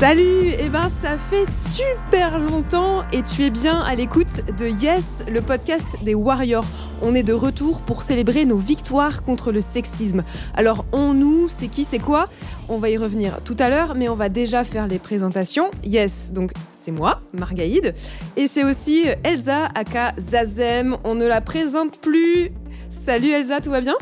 Salut Eh ben ça fait super longtemps et tu es bien à l'écoute de Yes, le podcast des Warriors. On est de retour pour célébrer nos victoires contre le sexisme. Alors on nous, c'est qui, c'est quoi? On va y revenir tout à l'heure, mais on va déjà faire les présentations. Yes, donc c'est moi, Margaïde, et c'est aussi Elsa, aka Zazem. On ne la présente plus. Salut Elsa, tout va bien?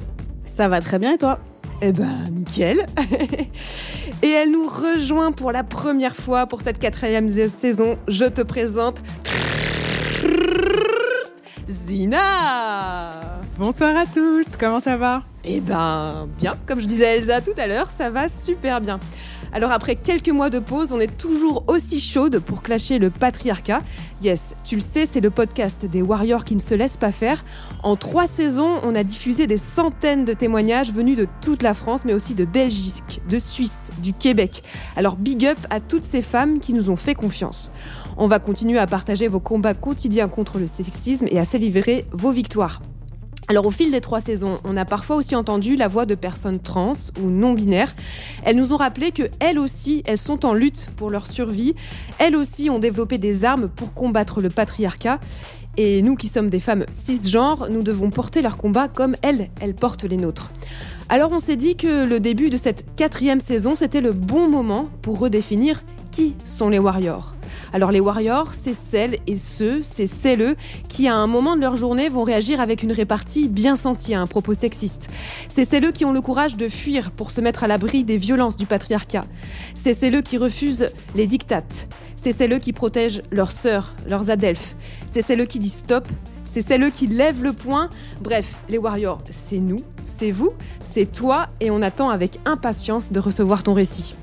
Ça va très bien et toi? Eh ben, nickel. Et elle nous rejoint pour la première fois pour cette quatrième saison. Je te présente Zina. Bonsoir à tous, comment ça va? Eh ben, bien. Comme je disais à Elsa tout à l'heure, ça va super bien. Alors après quelques mois de pause, on est toujours aussi chaude pour clasher le patriarcat. Yes, tu le sais, c'est le podcast des warriors qui ne se laissent pas faire. En trois saisons, on a diffusé des centaines de témoignages venus de toute la France, mais aussi de Belgique, de Suisse, du Québec. Alors big up à toutes ces femmes qui nous ont fait confiance. On va continuer à partager vos combats quotidiens contre le sexisme et à célébrer vos victoires. Alors au fil des trois saisons, on a parfois aussi entendu la voix de personnes trans ou non binaires. Elles nous ont rappelé que elles aussi, elles sont en lutte pour leur survie. Elles aussi ont développé des armes pour combattre le patriarcat. Et nous qui sommes des femmes cisgenres, nous devons porter leur combat comme elles, elles portent les nôtres. Alors on s'est dit que le début de cette quatrième saison, c'était le bon moment pour redéfinir qui sont les warriors. Alors les warriors, c'est celles et ceux, c'est celles qui à un moment de leur journée vont réagir avec une répartie bien sentie à un propos sexiste. C'est celles qui ont le courage de fuir pour se mettre à l'abri des violences du patriarcat. C'est celles qui refusent les dictates. C'est celles qui protègent leurs sœurs, leurs adelphes. C'est celles qui disent stop c'est celles qui lèvent le poing. Bref, les Warriors, c'est nous, c'est vous, c'est toi, et on attend avec impatience de recevoir ton récit.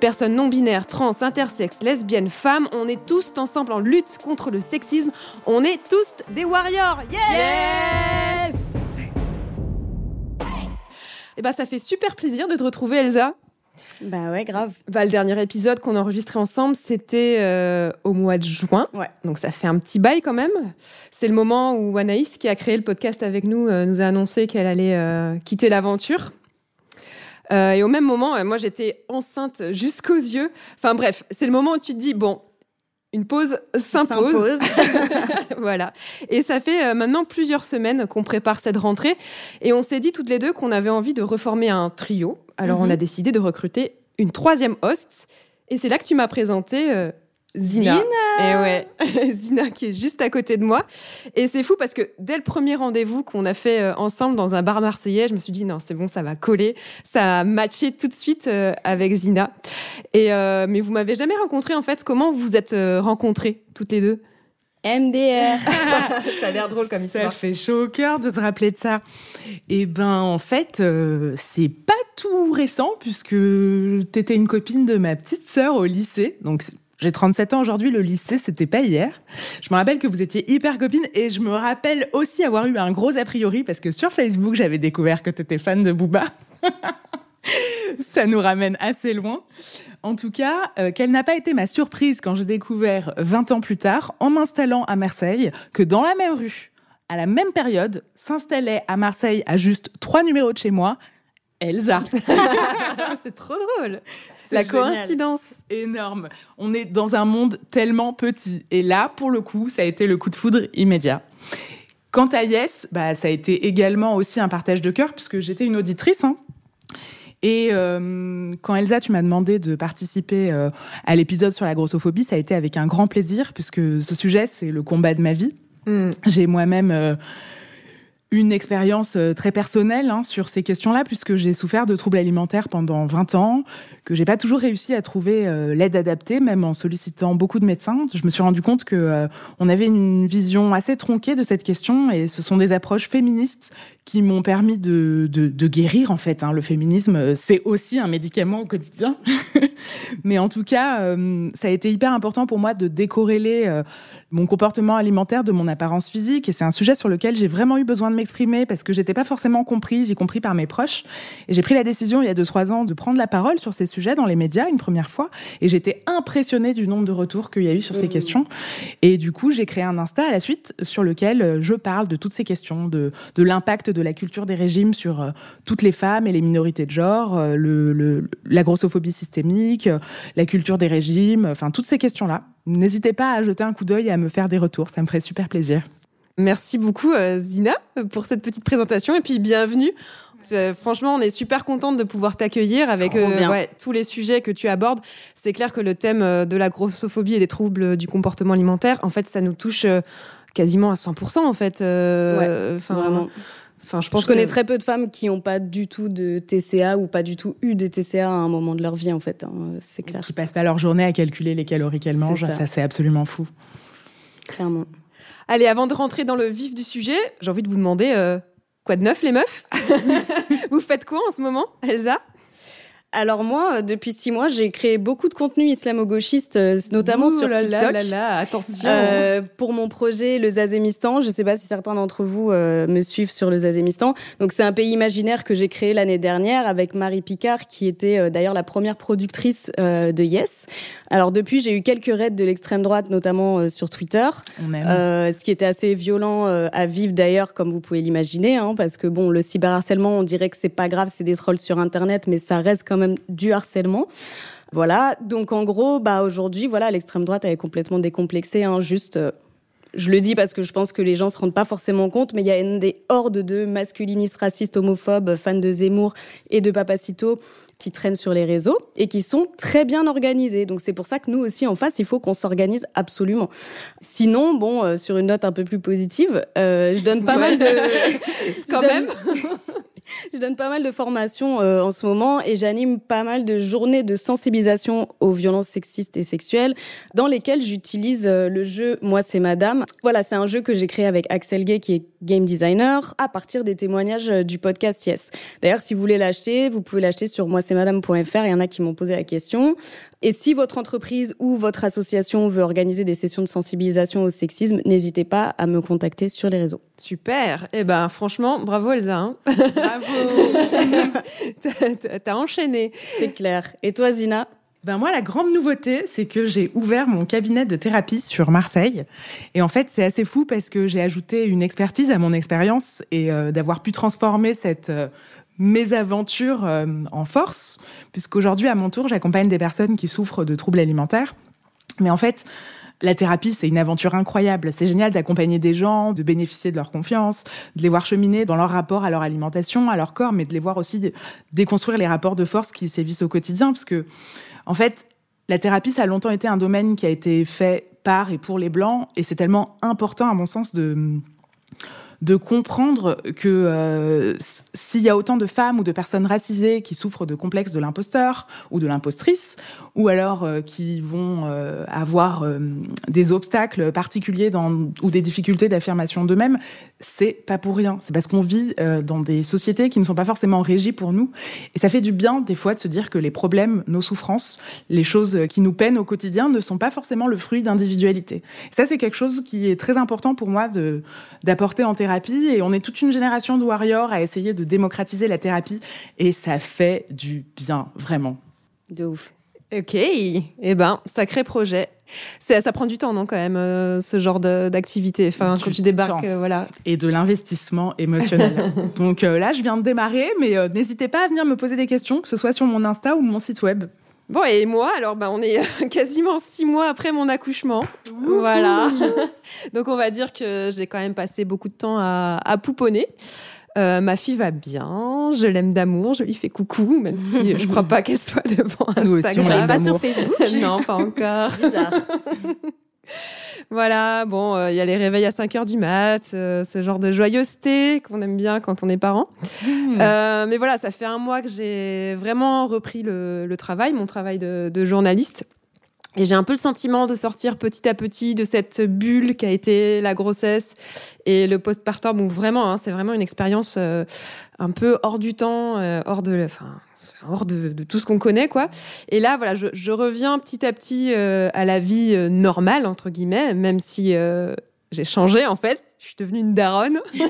Personnes non binaires, trans, intersexes, lesbiennes, femmes, on est tous ensemble en lutte contre le sexisme. On est tous des warriors. Yes, Et bah ça fait super plaisir de te retrouver Elsa. Bah ouais, grave. Bah, le dernier épisode qu'on a enregistré ensemble, c'était euh, au mois de juin. Ouais. Donc ça fait un petit bail quand même. C'est le moment où Anaïs, qui a créé le podcast avec nous, euh, nous a annoncé qu'elle allait euh, quitter l'aventure. Euh, et au même moment, euh, moi, j'étais enceinte jusqu'aux yeux. Enfin bref, c'est le moment où tu te dis, bon, une pause s'impose. voilà. Et ça fait euh, maintenant plusieurs semaines qu'on prépare cette rentrée. Et on s'est dit toutes les deux qu'on avait envie de reformer un trio. Alors on a décidé de recruter une troisième host. Et c'est là que tu m'as présenté Zina. Et ouais, Zina qui est juste à côté de moi. Et c'est fou parce que dès le premier rendez-vous qu'on a fait euh, ensemble dans un bar marseillais, je me suis dit non, c'est bon, ça va coller, ça a matché tout de suite euh, avec Zina. Et euh, mais vous m'avez jamais rencontré en fait. Comment vous vous êtes rencontrées toutes les deux? MDR. ça a l'air drôle comme histoire. Ça fait chaud au cœur de se rappeler de ça. Et ben en fait, c'est pas tout récent puisque t'étais une copine de ma petite sœur au lycée, donc j'ai 37 ans aujourd'hui, le lycée, c'était pas hier. Je me rappelle que vous étiez hyper copine et je me rappelle aussi avoir eu un gros a priori parce que sur Facebook, j'avais découvert que tu étais fan de Booba. Ça nous ramène assez loin. En tout cas, euh, quelle n'a pas été ma surprise quand j'ai découvert 20 ans plus tard, en m'installant à Marseille, que dans la même rue, à la même période, s'installait à Marseille à juste trois numéros de chez moi, Elsa. c'est trop drôle. La génial. coïncidence. Énorme. On est dans un monde tellement petit. Et là, pour le coup, ça a été le coup de foudre immédiat. Quant à Yes, bah, ça a été également aussi un partage de cœur, puisque j'étais une auditrice. Hein. Et euh, quand Elsa, tu m'as demandé de participer euh, à l'épisode sur la grossophobie, ça a été avec un grand plaisir, puisque ce sujet, c'est le combat de ma vie. Mm. J'ai moi-même euh, une expérience euh, très personnelle hein, sur ces questions-là, puisque j'ai souffert de troubles alimentaires pendant 20 ans, que j'ai pas toujours réussi à trouver euh, l'aide adaptée, même en sollicitant beaucoup de médecins. Je me suis rendu compte que euh, on avait une vision assez tronquée de cette question, et ce sont des approches féministes qui m'ont permis de, de, de guérir en fait. Hein. Le féminisme, c'est aussi un médicament au quotidien. Mais en tout cas, ça a été hyper important pour moi de décorréler mon comportement alimentaire de mon apparence physique. Et c'est un sujet sur lequel j'ai vraiment eu besoin de m'exprimer parce que j'étais pas forcément comprise, y compris par mes proches. Et j'ai pris la décision il y a deux trois ans de prendre la parole sur ces sujets dans les médias une première fois. Et j'étais impressionnée du nombre de retours qu'il y a eu sur ces questions. Et du coup, j'ai créé un Insta à la suite sur lequel euh, je parle de toutes ces questions, de, de l'impact de la culture des régimes sur euh, toutes les femmes et les minorités de genre, euh, le, le- la grossophobie systémique, la culture des régimes, enfin toutes ces questions-là. N'hésitez pas à jeter un coup d'œil et à me faire des retours, ça me ferait super plaisir. Merci beaucoup, euh, Zina, pour cette petite présentation et puis bienvenue. Euh, franchement, on est super contente de pouvoir t'accueillir avec ouais, tous les sujets que tu abordes. C'est clair que le thème euh, de la grossophobie et des troubles du comportement alimentaire, en fait, ça nous touche euh, quasiment à 100% en fait. Euh, Vraiment. Enfin, je Je pense connais que- très peu de femmes qui n'ont pas du tout de TCA ou pas du tout eu des TCA à un moment de leur vie, en fait. hein, C'est clair, Qui passent pas leur journée à calculer les calories qu'elles mangent, ça. ça, c'est absolument fou. clairement. Allez, avant de rentrer dans le vif du sujet, j'ai envie de vous demander euh, quoi de neuf, les meufs? Vous faites quoi en ce moment, Elsa? Alors moi, euh, depuis six mois, j'ai créé beaucoup de contenu islamo-gauchiste, euh, notamment Ouh sur là TikTok. là là là, attention. Euh, pour mon projet le Zazémistan, je ne sais pas si certains d'entre vous euh, me suivent sur le Zazémistan. Donc c'est un pays imaginaire que j'ai créé l'année dernière avec Marie Picard qui était euh, d'ailleurs la première productrice euh, de Yes. Alors depuis, j'ai eu quelques raids de l'extrême droite notamment euh, sur Twitter. On aime. Euh, ce qui était assez violent euh, à vivre d'ailleurs, comme vous pouvez l'imaginer, hein, parce que bon, le cyberharcèlement, on dirait que c'est pas grave, c'est des trolls sur Internet, mais ça reste quand même du harcèlement. Voilà. Donc en gros, bah aujourd'hui, voilà, l'extrême droite elle est complètement décomplexée, hein, juste. euh, je le dis parce que je pense que les gens se rendent pas forcément compte, mais il y a une des hordes de masculinistes, racistes, homophobes, fans de Zemmour et de Papacito qui traînent sur les réseaux et qui sont très bien organisés. Donc c'est pour ça que nous aussi en face, il faut qu'on s'organise absolument. Sinon, bon, euh, sur une note un peu plus positive, euh, je donne pas Ouais. mal de Quand je donne- même. je donne pas mal de formations euh, en ce moment et j'anime pas mal de journées de sensibilisation aux violences sexistes et sexuelles dans lesquelles j'utilise euh, le jeu Moi c'est Madame. Voilà, c'est un jeu que j'ai créé avec Axel Gay qui est game designer à partir des témoignages euh, du podcast Yes. D'ailleurs, si vous voulez l'acheter, vous pouvez l'acheter sur moi c'est madame.fr. Il y en a qui m'ont posé la question. Et si votre entreprise ou votre association veut organiser des sessions de sensibilisation au sexisme, n'hésitez pas à me contacter sur les réseaux. Super. Eh ben, franchement, bravo Elsa. hein. T'as- t'as- T'as enchaîné. C'est clair. Et toi, Zina? Ben moi, la grande nouveauté, c'est que j'ai ouvert mon cabinet de thérapie sur Marseille. Et en fait, c'est assez fou parce que j'ai ajouté une expertise à mon expérience et euh, d'avoir pu transformer cette euh, mésaventure euh, en force, puisqu'aujourd'hui, à mon tour, j'accompagne des personnes qui souffrent de troubles alimentaires. Mais en fait, la thérapie, c'est une aventure incroyable. C'est génial d'accompagner des gens, de bénéficier de leur confiance, de les voir cheminer dans leur rapport à leur alimentation, à leur corps, mais de les voir aussi dé- déconstruire les rapports de force qui sévissent au quotidien. Parce que, en fait, la thérapie, ça a longtemps été un domaine qui a été fait par et pour les Blancs. Et c'est tellement important, à mon sens, de de comprendre que euh, s'il y a autant de femmes ou de personnes racisées qui souffrent de complexes de l'imposteur ou de l'impostrice, ou alors euh, qui vont euh, avoir euh, des obstacles particuliers ou des difficultés d'affirmation d'eux-mêmes, c'est pas pour rien. C'est parce qu'on vit dans des sociétés qui ne sont pas forcément régies pour nous. Et ça fait du bien, des fois, de se dire que les problèmes, nos souffrances, les choses qui nous peinent au quotidien ne sont pas forcément le fruit d'individualité. Ça, c'est quelque chose qui est très important pour moi d'apporter en thérapie. Et on est toute une génération de warriors à essayer de démocratiser la thérapie. Et ça fait du bien, vraiment. De ouf. Ok, eh ben, sacré projet. Ça, ça prend du temps, non, quand même, euh, ce genre d'activité. Enfin, quand tu débarques, euh, voilà. Et de l'investissement émotionnel. Donc euh, là, je viens de démarrer, mais n'hésitez pas à venir me poser des questions, que ce soit sur mon Insta ou mon site web. Bon, et moi, alors, bah, on est quasiment six mois après mon accouchement. Voilà. Donc, on va dire que j'ai quand même passé beaucoup de temps à, à pouponner. Euh, ma fille va bien, je l'aime d'amour, je lui fais coucou, même si je crois pas qu'elle soit devant Instagram. Nous aussi, on l'aime pas sur Facebook Non, pas encore. Bizarre. voilà, bon, euh, il y a les réveils à 5 heures du mat, euh, ce genre de joyeuseté qu'on aime bien quand on est parent. Hmm. mais voilà, ça fait un mois que j'ai vraiment repris le, le, travail, mon travail de, de journaliste. Et j'ai un peu le sentiment de sortir petit à petit de cette bulle qui a été la grossesse et le postpartum où vraiment, hein, c'est vraiment une expérience euh, un peu hors du temps, euh, hors de, enfin, hors de, de, tout ce qu'on connaît, quoi. Et là, voilà, je, je reviens petit à petit euh, à la vie normale entre guillemets, même si j'ai changé en fait. Je suis devenue une daronne.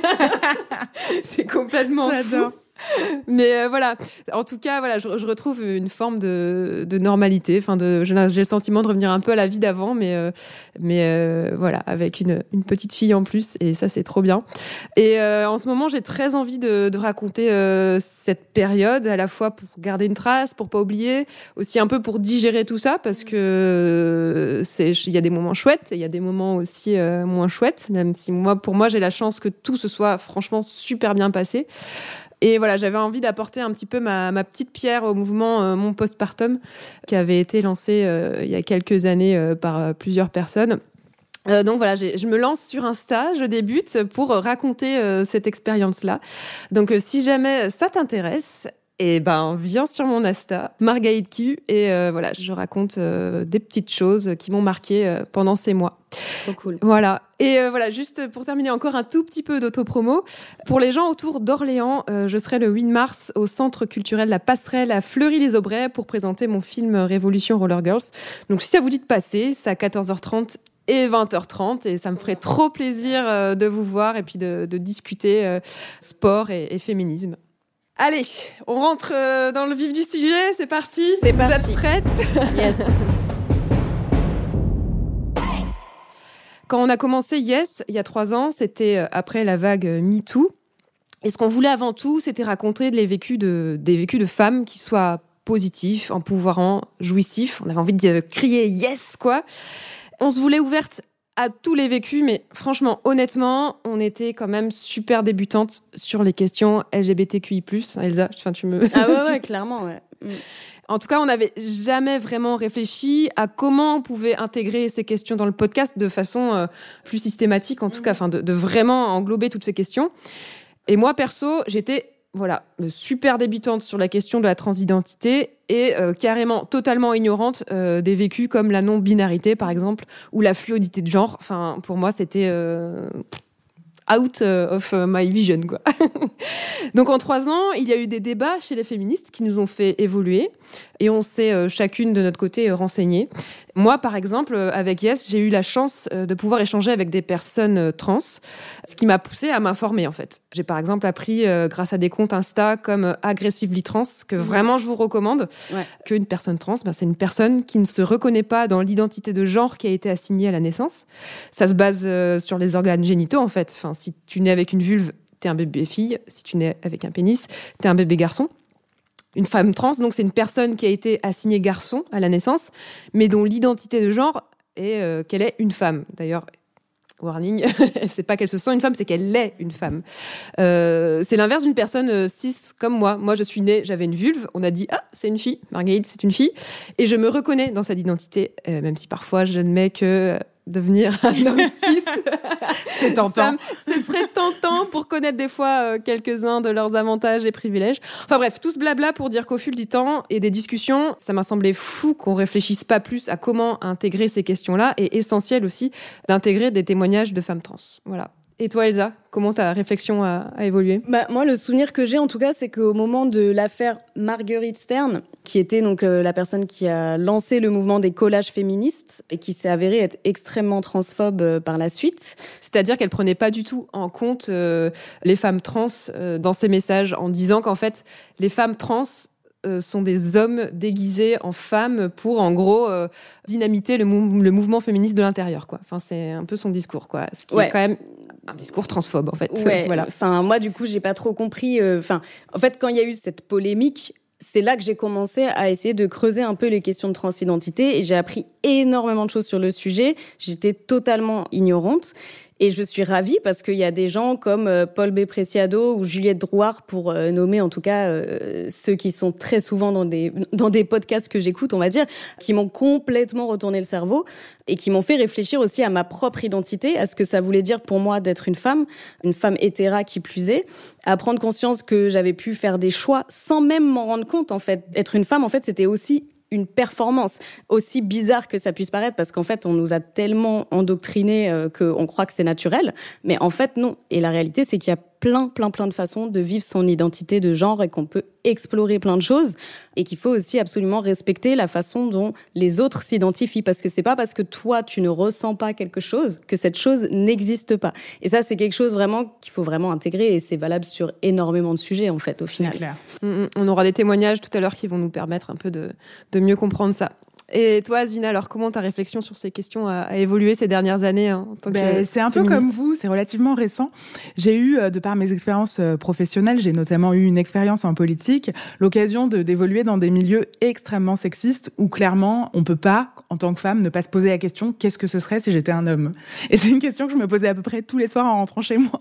c'est complètement J'adore. Mais euh, voilà, en tout cas, voilà, je, retrouve une forme de, normalité. Enfin, j'ai le sentiment de revenir un peu à la vie d'avant, mais euh, mais euh, voilà, avec une, petite fille en plus, et ça c'est trop bien. Et en ce moment, j'ai très envie de, raconter cette période, à la fois pour garder une trace, pour pas oublier, aussi un peu pour digérer tout ça, parce que il y a des moments chouettes, et il y a des moments aussi moins chouettes, même si moi, pour moi, j'ai la chance que tout se soit franchement super bien passé. Et voilà, j'avais envie d'apporter un petit peu ma, petite pierre au mouvement euh, Mon Postpartum, qui avait été lancé euh, il y a quelques années euh, par plusieurs personnes. donc voilà, je me lance sur Insta, je débute pour raconter cette expérience-là. Donc si jamais ça t'intéresse, et eh ben viens sur mon Insta, Margaïde Q, et voilà, je raconte des petites choses qui m'ont marqué pendant ces mois. Trop cool. Voilà. Et euh, voilà, juste pour terminer, encore un tout petit peu d'autopromo. Pour les gens autour d'Orléans, euh, je serai le 8 mars au Centre culturel La Passerelle à Fleury-les-Aubrais pour présenter mon film Révolution Roller Girls. Donc si ça vous dit de passer, c'est à 14h30 et 20h30 et ça me ferait trop plaisir euh, de vous voir et puis de, discuter sport et, et féminisme. Allez, on rentre dans le vif du sujet, c'est parti. C'est parti. Vous êtes prêtes Yes. Quand on a commencé Yes, il y a trois ans, c'était euh, après la vague euh, MeToo. Et ce qu'on voulait avant tout, c'était raconter les vécus de, des vécus de femmes qui soient positifs, empouvoirants, jouissifs. On avait envie de crier yes, quoi. On se voulait ouverte à tous les vécus, mais franchement, honnêtement, on était quand même super débutante sur les questions LGBTQI+. Elsa, enfin, tu me... Ah ouais, ouais clairement, ouais. Mm. En tout cas, on n'avait jamais vraiment réfléchi à comment on pouvait intégrer ces questions dans le podcast de façon euh, plus systématique, en tout cas, enfin, de, vraiment englober toutes ces questions. Et moi, perso, j'étais voilà, super débutante sur la question de la transidentité et euh, carrément totalement ignorante euh, des vécus comme la non-binarité, par exemple, ou la fluidité de genre. Enfin, pour moi, c'était out euh, of euh, my vision, quoi. Donc en trois ans, il y a eu des débats chez les féministes qui nous ont fait évoluer et on s'est euh, chacune de notre côté renseigné. Moi, par exemple, avec Yes, j'ai eu la chance de pouvoir échanger avec des personnes trans, ce qui m'a poussé à m'informer en fait. J'ai par exemple appris grâce à des comptes Insta comme Aggressively Trans, que vraiment je vous recommande, qu'une personne trans, ben, c'est une personne qui ne se reconnaît pas dans l'identité de genre qui a été assignée à la naissance. Ça se base sur les organes génitaux en fait. Enfin, si tu nais avec une vulve, t'es un bébé fille. Si tu nais avec un pénis, t'es un bébé garçon. Une femme trans, donc c'est une personne qui a été assignée garçon à la naissance, mais dont l'identité de genre est euh, qu'elle est une femme. D'ailleurs, warning, c'est pas qu'elle se sent une femme, c'est qu'elle est une femme. Euh, c'est l'inverse d'une personne euh, cis comme moi. Moi, je suis née, j'avais une vulve, on a dit ah c'est une fille, Marguerite c'est une fille, et je me reconnais dans cette identité, même si parfois j'admets que devenir un homme cis. C'est tentant. Ça, ce serait tentant pour connaître des fois euh, quelques-uns de leurs avantages et privilèges. Enfin bref, tout ce blabla pour dire qu'au fil du temps et des discussions, ça m'a semblé fou qu'on réfléchisse pas plus à comment intégrer ces questions-là et essentiel aussi d'intégrer des témoignages de femmes trans. Voilà. Et toi, Elsa, comment ta réflexion a, évolué? Bah, Moi, le souvenir que j'ai, en tout cas, c'est qu'au moment de l'affaire Marguerite Stern, qui était donc euh, la personne qui a lancé le mouvement des collages féministes et qui s'est avérée être extrêmement transphobe euh, par la suite. C'est-à-dire qu'elle prenait pas du tout en compte euh, les femmes trans dans ses messages, en disant qu'en fait, les femmes trans sont des hommes déguisés en femmes pour en gros dynamiter le, le, mouvement féministe de l'intérieur quoi. Enfin c'est un peu son discours quoi. Ce qui est quand même un discours transphobe en fait. voilà. Enfin moi du coup j'ai pas trop compris. Euh, enfin en fait quand il y a eu cette polémique, c'est là que j'ai commencé à essayer de creuser un peu les questions de transidentité et j'ai appris énormément de choses sur le sujet. J'étais totalement ignorante. Et je suis ravie parce qu'il y a des gens comme euh, Paul B. Preciado ou Juliette Drouard, pour euh, nommer en tout cas euh, ceux qui sont très souvent dans des, dans des podcasts que j'écoute, on va dire, qui m'ont complètement retourné le cerveau et qui m'ont fait réfléchir aussi à ma propre identité, à ce que ça voulait dire pour moi d'être une femme, une femme hétéra qui plus est, à prendre conscience que j'avais pu faire des choix sans même m'en rendre compte en fait. Être une femme, en fait, c'était aussi une performance, aussi bizarre que ça puisse paraître, parce qu'en fait, on nous a tellement endoctrinés euh, qu'on croit que c'est naturel, mais en fait, non. Et la réalité, c'est qu'il y a plein, plein, plein de façons de vivre son identité de genre et qu'on peut explorer plein de choses et qu'il faut aussi absolument respecter la façon dont les autres s'identifient parce que c'est pas parce que toi tu ne ressens pas quelque chose que cette chose n'existe pas. Et ça, c'est quelque chose vraiment qu'il faut vraiment intégrer et c'est valable sur énormément de sujets en fait au final. Clair. Mm, mm. On aura des témoignages tout à l'heure qui vont nous permettre un peu de, de mieux comprendre ça. Et toi, Zina, alors comment ta réflexion sur ces questions a, évolué ces dernières années hein, ben, C'est un peu comme vous, c'est relativement récent. J'ai eu, euh, de par mes expériences euh, professionnelles, j'ai notamment eu une expérience en politique, l'occasion de d'évoluer dans des milieux extrêmement sexistes où clairement on peut pas, en tant que femme, ne pas se poser la question qu'est-ce que ce serait si j'étais un homme? Et c'est une question que je me posais à peu près tous les soirs en rentrant chez moi.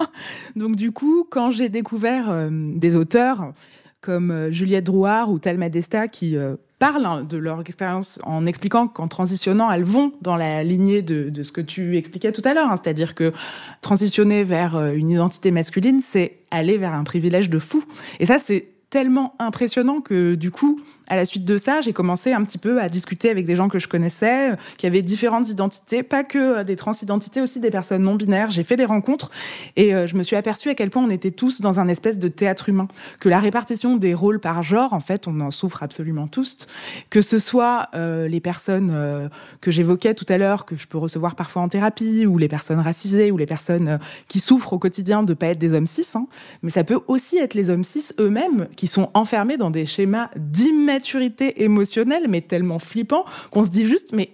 Donc du coup, quand j'ai découvert euh, des auteurs comme Juliette Drouard ou Talma Desta qui parlent de leur expérience en expliquant qu'en transitionnant, elles vont dans la lignée de, de ce que tu expliquais tout à l'heure. Hein. C'est-à-dire que transitionner vers euh, une identité masculine, c'est aller vers un privilège de fou. Et ça, c'est tellement impressionnant que du coup, à la suite de ça, j'ai commencé un petit peu à discuter avec des gens que je connaissais, qui avaient différentes identités, pas que euh, des transidentités, aussi des personnes non binaires. J'ai fait des rencontres et euh, je me suis aperçue à quel point on était tous dans un espèce de théâtre humain, que la répartition des rôles par genre, en fait, on en souffre absolument tous, que ce soit euh, les personnes que j'évoquais tout à l'heure, que je peux recevoir parfois en thérapie, ou les personnes racisées, ou les personnes qui souffrent au quotidien de pas être des hommes cis, hein, mais ça peut aussi être les hommes cis eux-mêmes qui sont enfermés dans des schémas d'immaturité émotionnelle, mais tellement flippants qu'on se dit juste, mais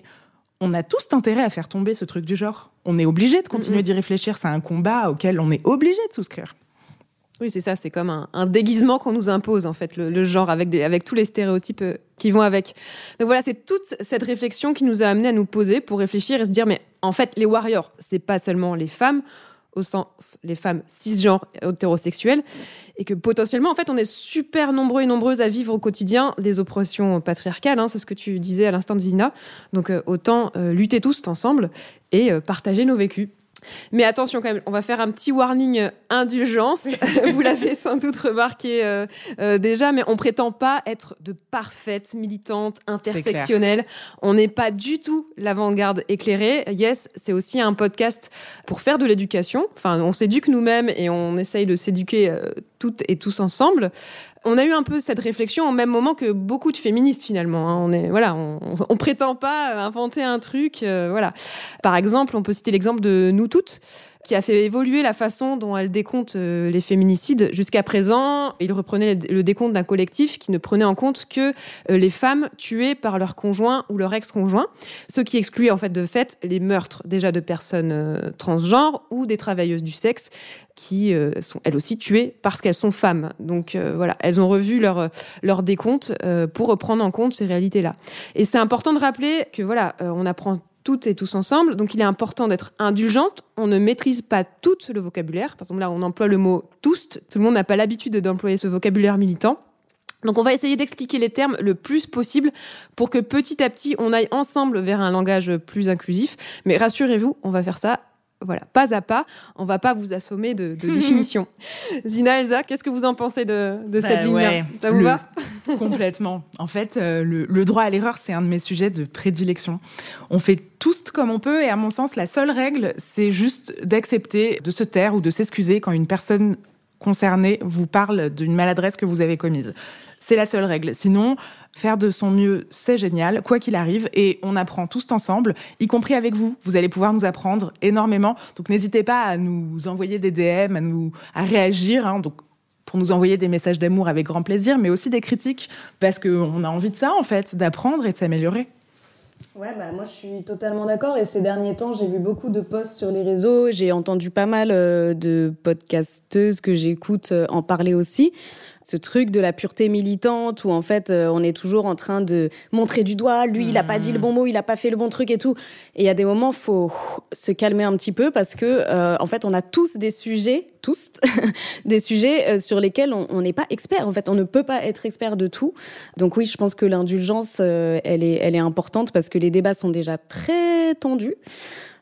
on a tous intérêt à faire tomber ce truc du genre. On est obligé de continuer d'y réfléchir. C'est un combat auquel on est obligé de souscrire. Oui, c'est ça, c'est comme un, déguisement qu'on nous impose, en fait, le, genre, avec, des, avec tous les stéréotypes euh, qui vont avec. Donc voilà, c'est toute cette réflexion qui nous a amené à nous poser pour réfléchir et se dire, mais en fait, les warriors, c'est pas seulement les femmes, au sens les femmes cisgenres hétérosexuelles, et que potentiellement, en fait, on est super nombreux et nombreuses à vivre au quotidien des oppressions patriarcales, hein, c'est ce que tu disais à l'instant Zina. Donc euh, autant euh, lutter tous ensemble et euh, partager nos vécus. Mais attention quand même, on va faire un petit warning indulgence. Vous l'avez sans doute remarqué euh, euh, déjà, mais on prétend pas être de parfaites militantes intersectionnelles. On n'est pas du tout l'avant-garde éclairée. Yes, c'est aussi un podcast pour faire de l'éducation. Enfin, on s'éduque nous-mêmes et on essaye de s'éduquer euh, toutes et tous ensemble on a eu un peu cette réflexion au même moment que beaucoup de féministes finalement. Hein. On est voilà, on, prétend pas inventer un truc. Euh, voilà. Par exemple, on peut citer l'exemple de nous toutes qui a fait évoluer la façon dont elle décompte euh, les féminicides. Jusqu'à présent, il reprenait le décompte d'un collectif qui ne prenait en compte que euh, les femmes tuées par leur conjoint ou leur ex-conjoint, ce qui excluait en fait de fait les meurtres déjà de personnes transgenres ou des travailleuses du sexe qui euh, sont elles aussi tuées parce qu'elles sont femmes. Donc euh, voilà, elles ont revu leur leur décompte euh, pour prendre en compte ces réalités-là. Et c'est important de rappeler que voilà, on apprend toutes et tous ensemble, donc il est important d'être indulgente. On ne maîtrise pas tout le vocabulaire. Par exemple là, on emploie le mot tous. Tout le monde n'a pas l'habitude d'employer ce vocabulaire militant. Donc on va essayer d'expliquer les termes le plus possible pour que petit à petit on aille ensemble vers un langage plus inclusif. Mais rassurez-vous, on va faire ça voilà, pas à pas. On va pas vous assommer de, de définitions. Zina, Elsa, qu'est-ce que vous en pensez de, de cette Bah ligne ouais, Ça vous le- va Complètement. En fait, euh, le, le droit à l'erreur, c'est un de mes sujets de prédilection. On fait tous comme on peut et à mon sens, la seule règle, c'est juste d'accepter de se taire ou de s'excuser quand une personne concernée vous parle d'une maladresse que vous avez commise. C'est la seule règle. Sinon, faire de son mieux, c'est génial, quoi qu'il arrive, et on apprend tous ensemble, y compris avec vous. Vous allez pouvoir nous apprendre énormément. Donc n'hésitez pas à nous envoyer des DM, à nous à réagir. hein. Donc pour nous envoyer des messages d'amour avec grand plaisir, mais aussi des critiques, parce qu'on a envie de ça, en fait, d'apprendre et de s'améliorer. Ouais, bah moi je suis totalement d'accord. Et ces derniers temps, j'ai vu beaucoup de posts sur les réseaux. J'ai entendu pas mal euh, de podcasteuses que j'écoute euh, en parler aussi. Ce truc de la pureté militante où en fait euh, on est toujours en train de montrer du doigt. Lui, il a pas dit le bon mot, il a pas fait le bon truc et tout. Et il y a des moments, faut se calmer un petit peu parce que euh, en fait on a tous des sujets, tous des sujets euh, sur lesquels on on n'est pas expert. En fait, on ne peut pas être expert de tout. Donc oui, je pense que l'indulgence, euh, elle est, elle est importante parce que les débats sont déjà très tendus.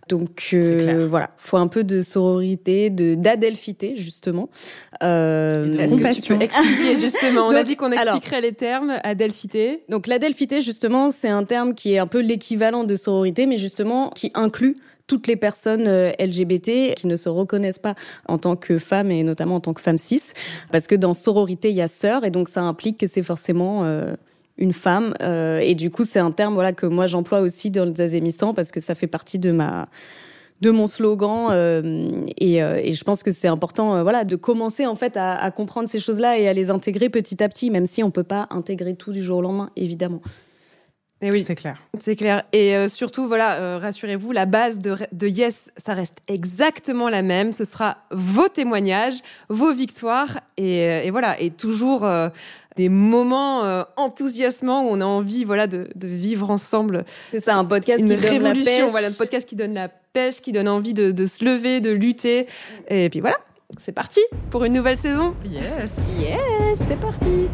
Donc euh, voilà, faut un peu de sororité, de d'adelphité justement. Euh, Est-ce que tu peux expliquer justement. On a dit qu'on alors- expliquerait les termes à Delphité. donc l'adelphité justement, c'est un terme qui est un peu l'équivalent de sororité, mais justement qui inclut toutes les personnes euh, LGBT qui ne se reconnaissent pas en tant que femmes et notamment en tant que femmes cis, parce que dans sororité il y a sœur et donc ça implique que c'est forcément euh, une femme euh, et du coup c'est un terme voilà que moi j'emploie aussi dans le Zazémistan parce que ça fait partie de ma de mon slogan euh, et, euh, et je pense que c'est important euh, voilà de commencer en fait à, à comprendre ces choses-là et à les intégrer petit à petit même si on peut pas intégrer tout du jour au lendemain évidemment. Et oui, C'est clair. c'est clair. Et euh, surtout, voilà, euh, rassurez-vous, la base de, de Yes, ça reste exactement la même. Ce sera vos témoignages, vos victoires et, et voilà, et toujours euh, des moments euh, enthousiasmants où on a envie, voilà, de, de vivre ensemble C'est ça un podcast une qui donne la révolution. pêche. Voilà, un podcast qui donne la pêche, qui donne envie de, de se lever, de lutter. Et puis voilà, c'est parti pour une nouvelle saison. Yes. Yes, c'est parti.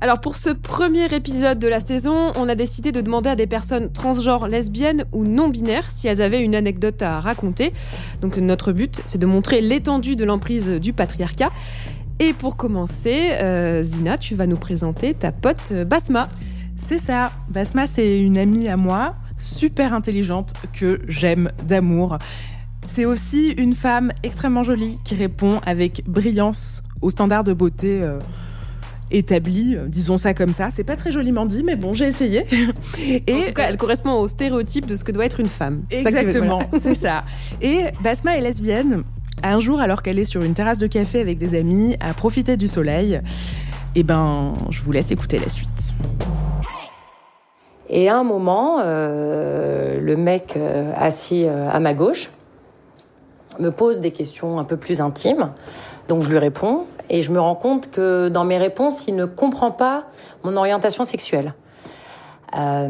Alors pour ce premier épisode de la saison, on a décidé de demander à des personnes transgenres, lesbiennes ou non binaires si elles avaient une anecdote à raconter. Donc notre but, c'est de montrer l'étendue de l'emprise du patriarcat. Et pour commencer, euh, Zina, tu vas nous présenter ta pote euh, Basma. C'est ça. Basma, c'est une amie à moi, super intelligente, que j'aime d'amour. C'est aussi une femme extrêmement jolie qui répond avec brillance aux standards de beauté euh, établis, euh, disons ça comme ça. C'est pas très joliment dit, mais bon, j'ai essayé. En tout cas, elle correspond au stéréotype de ce que doit être une femme. Exactement, c'est ça. Et Basma est lesbienne. Un jour, alors qu'elle est sur une terrasse de café avec des amis, à profiter du soleil, eh ben, je vous laisse écouter la suite. Et à un moment, euh, le mec euh, assis euh, à ma gauche me pose des questions un peu plus intimes. Donc je lui réponds et je me rends compte que dans mes réponses, il ne comprend pas mon orientation sexuelle. Euh,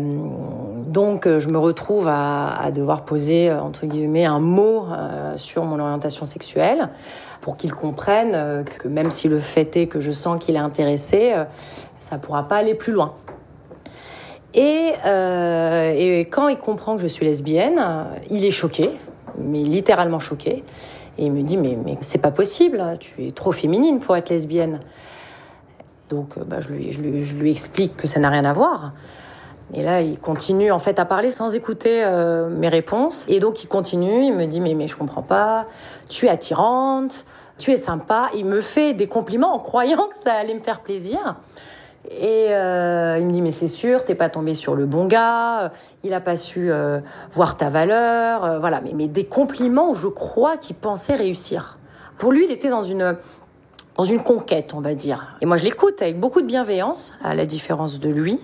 donc euh, je me retrouve à, à devoir poser euh, entre guillemets un mot euh, sur mon orientation sexuelle pour qu'il comprenne que même si le fait est que je sens qu'il est intéressé, ça pourra pas aller plus loin. Et, et quand il comprend que je suis lesbienne, il est choqué, mais littéralement choqué. Et il me dit mais, mais c'est pas possible, tu es trop féminine pour être lesbienne. Donc bah, je, lui, je, lui, je lui explique que ça n'a rien à voir. Et là, il continue en fait à parler sans écouter euh, mes réponses. Et donc il continue, il me dit mais mais je comprends pas, tu es attirante, tu es sympa. Il me fait des compliments en croyant que ça allait me faire plaisir. Et euh, il me dit mais c'est sûr, t'es pas tombé sur le bon gars, il a pas su euh, voir ta valeur, euh, voilà. Mais, mais des compliments où je crois qu'il pensait réussir. Pour lui, il était dans une dans une conquête, on va dire. Et moi, je l'écoute avec beaucoup de bienveillance, à la différence de lui.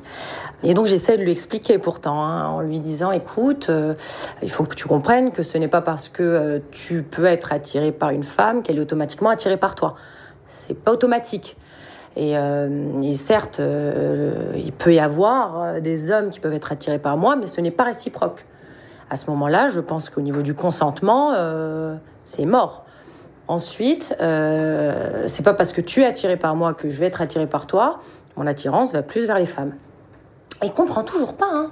Et donc, j'essaie de lui expliquer pourtant, hein, en lui disant, écoute, euh, il faut que tu comprennes que ce n'est pas parce que euh, tu peux être attiré par une femme qu'elle est automatiquement attirée par toi. C'est pas automatique. Et, euh, et certes, euh, il peut y avoir euh, des hommes qui peuvent être attirés par moi, mais ce n'est pas réciproque. À ce moment-là, je pense qu'au niveau du consentement, euh, c'est mort. Ensuite, euh, c'est pas parce que tu es attiré par moi que je vais être attiré par toi. Mon attirance va plus vers les femmes. Il comprend toujours pas. Hein.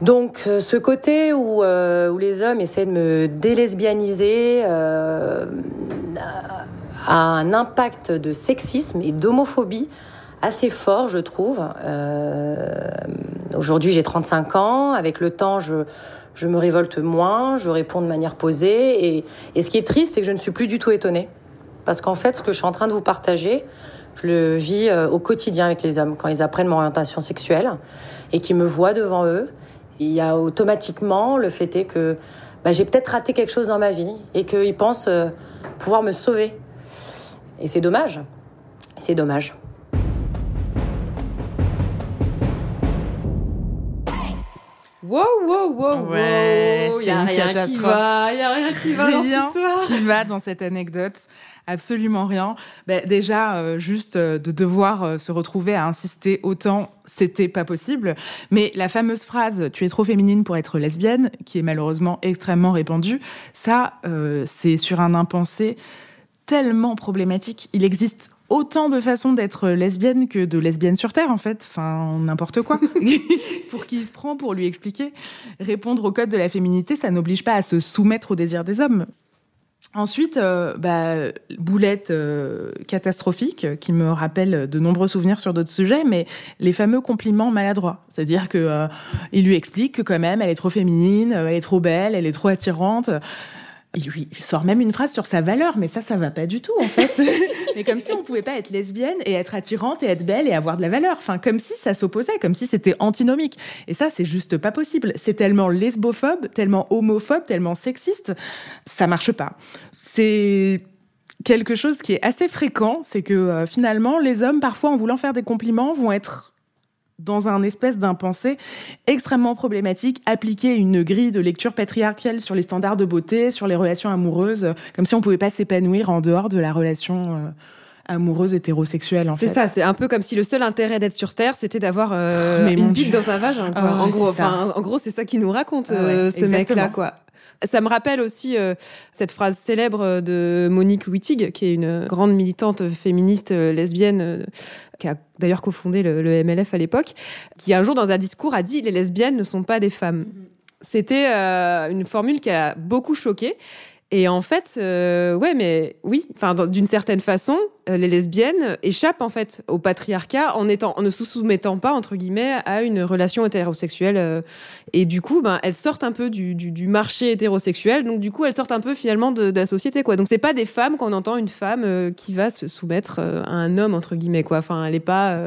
Donc euh, ce côté où, euh, où les hommes essaient de me délesbianiser euh, a un impact de sexisme et d'homophobie assez fort, je trouve. Aujourd'hui, j'ai 35 ans. Avec le temps, je, je me révolte moins, je réponds de manière posée. Et, et ce qui est triste, c'est que je ne suis plus du tout étonnée. Parce qu'en fait, ce que je suis en train de vous partager, je le vis euh, au quotidien avec les hommes quand ils apprennent mon orientation sexuelle et qu'ils me voient devant eux. Il y a automatiquement le fait est que bah, j'ai peut-être raté quelque chose dans ma vie et qu'ils pensent euh, pouvoir me sauver. Et c'est dommage. C'est dommage. Wow, wow, wow, Ouais, wow. c'est Y a rien qui va, y a rien qui va dans cette rien histoire. qui va dans cette anecdote. Absolument rien. Ben, déjà, euh, juste euh, de devoir euh, se retrouver à insister autant, c'était pas possible. Mais la fameuse phrase "tu es trop féminine pour être lesbienne", qui est malheureusement extrêmement répandue, ça, euh, c'est sur un impensé tellement problématique. Il existe autant de façons d'être lesbienne que de lesbienne sur Terre, en fait. Enfin, n'importe quoi. pour qui il se prend pour lui expliquer Répondre au code de la féminité, ça n'oblige pas à se soumettre aux désirs des hommes. Ensuite, euh, bah, boulette euh, catastrophique qui me rappelle de nombreux souvenirs sur d'autres sujets, mais les fameux compliments maladroits. C'est-à-dire que euh, il lui explique que quand même, elle est trop féminine, euh, elle est trop belle, elle est trop attirante. Il lui sort même une phrase sur sa valeur, mais ça, ça va pas du tout, en fait. mais comme si on pouvait pas être lesbienne et être attirante et être belle et avoir de la valeur. Enfin, comme si ça s'opposait, comme si c'était antinomique. Et ça, c'est juste pas possible. C'est tellement lesbophobe, tellement homophobe, tellement sexiste. Ça marche pas. C'est quelque chose qui est assez fréquent, c'est que euh, finalement, les hommes, parfois, en voulant faire des compliments, vont être dans un espèce d'impensé extrêmement problématique, appliquer une grille de lecture patriarcale sur les standards de beauté, sur les relations amoureuses, comme si on pouvait pas s'épanouir en dehors de la relation euh, amoureuse hétérosexuelle, en fait. C'est ça, c'est un peu comme si le seul intérêt d'être sur Terre, c'était d'avoir euh, une bite Dieu. dans un vagin. Quoi. Ah ouais, en gros, c'est ça. enfin, en gros, c'est ça qui nous raconte Ah ouais, euh, ce mec-là, quoi. Ça me rappelle aussi euh, cette phrase célèbre de Monique Wittig, qui est une grande militante féministe euh, lesbienne, euh, qui a d'ailleurs cofondé le, le MLF à l'époque, qui un jour dans un discours a dit les lesbiennes ne sont pas des femmes. C'était euh, une formule qui a beaucoup choqué. Et en fait, euh, ouais, mais oui, enfin, d'une certaine façon, euh, les lesbiennes échappent en fait au patriarcat en étant, en ne se soumettant pas entre guillemets à une relation hétérosexuelle. euh, et du coup, ben, elles sortent un peu du, du, du marché hétérosexuel. Donc du coup, elles sortent un peu finalement de, de la société, quoi. Donc c'est pas des femmes quand on entend une femme euh, qui va se soumettre à un homme entre guillemets, quoi. Enfin, elle est pas.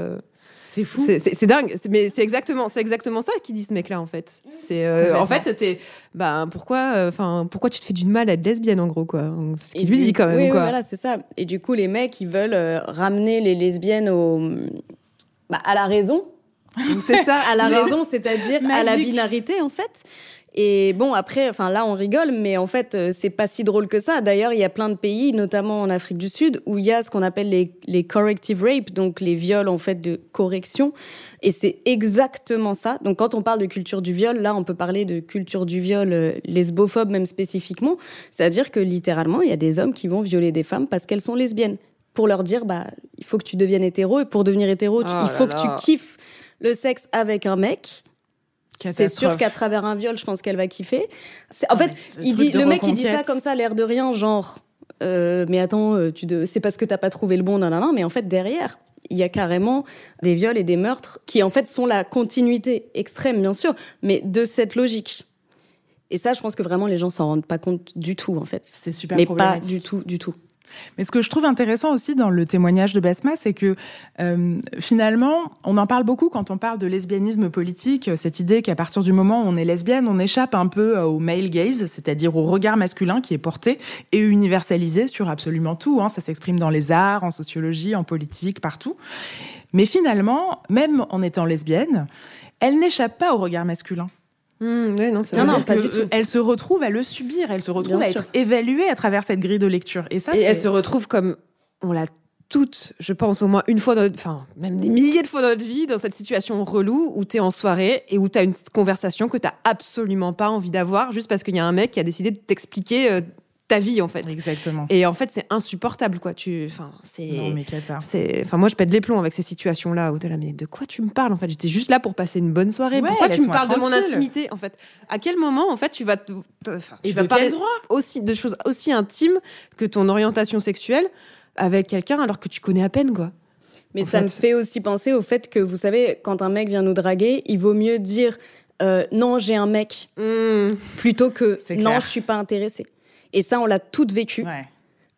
Euh, C'est fou. c'est- dingue, mais c'est exactement, c'est exactement ça qui dit ce mec-là en fait. C'est euh, en fait, t'es, bah pourquoi, enfin pourquoi tu te fais du mal à être lesbienne en gros quoi? C'est ce qu'il lui dit quand même oui, oui, quoi. voilà, c'est ça. Et du coup, les mecs, ils veulent euh, ramener les lesbiennes au, bah, à la raison. C'est ça. À la raison, c'est-à-dire à la binarité, en fait. Et bon, après, enfin là, on rigole, mais en fait, euh, c'est pas si drôle que ça. D'ailleurs, il y a plein de pays, notamment en Afrique du Sud, où il y a ce qu'on appelle les, les corrective rape, donc les viols en fait de correction. Et c'est exactement ça. Donc, quand on parle de culture du viol, là, on peut parler de culture du viol euh, lesbophobe même spécifiquement. C'est-à-dire que littéralement, il y a des hommes qui vont violer des femmes parce qu'elles sont lesbiennes. Pour leur dire, bah, il faut que tu deviennes hétéro. Et pour devenir hétéro, tu- Oh il là faut que là. tu kiffes le sexe avec un mec. C'est sûr qu'à travers un viol, je pense qu'elle va kiffer. En Ah, fait, il dit, le mec, il dit ça comme ça, l'air de rien, genre, euh, mais attends, euh, tu de... c'est parce que t'as pas trouvé le bon, nan, nan, nan. Mais en fait, derrière, il y a carrément des viols et des meurtres qui, en fait, sont la continuité extrême, bien sûr, mais de cette logique. Et ça, je pense que vraiment, les gens s'en rendent pas compte du tout, en fait. C'est super Mais pas du tout, du tout. Mais ce que je trouve intéressant aussi dans le témoignage de Basma, c'est que euh, finalement, on en parle beaucoup quand on parle de lesbianisme politique, cette idée qu'à partir du moment où on est lesbienne, on échappe un peu au male gaze, c'est-à-dire au regard masculin qui est porté et universalisé sur absolument tout. Hein. Ça s'exprime dans les arts, en sociologie, en politique, partout. Mais finalement, même en étant lesbienne, elle n'échappe pas au regard masculin. Mmh, ouais, non, Non, pas du tout. Elle se retrouve à le subir, elle se retrouve Bien à sûr. être évaluée à travers cette grille de lecture. Et ça, Et elle se retrouve comme on l'a toutes, je pense au moins une fois, dans notre- enfin même des milliers de fois dans notre vie, dans cette situation relou où t'es en soirée et où t'as une conversation que t'as absolument pas envie d'avoir juste parce qu'il y a un mec qui a décidé de t'expliquer euh, ta vie en fait. Exactement. Et en fait, c'est insupportable quoi. Tu, enfin, c'est. Non, mais cata. C'est, enfin, moi, je pète les plombs avec ces situations-là où t'es là, mais de quoi tu me parles en fait? J'étais juste là pour passer une bonne soirée. Ouais, Pourquoi tu me parles de mon intimité en fait? À quel moment en fait tu vas, enfin, tu Et vas de parler droit? aussi de choses aussi intimes que ton orientation sexuelle avec quelqu'un alors que tu connais à peine quoi? Mais En ça fait- me fait aussi penser au fait que, vous savez, quand un mec vient nous draguer, il vaut mieux dire euh, non, j'ai un mec, Hmm. plutôt que non, je suis pas intéressée. Et ça, on l'a toutes vécu. Ouais.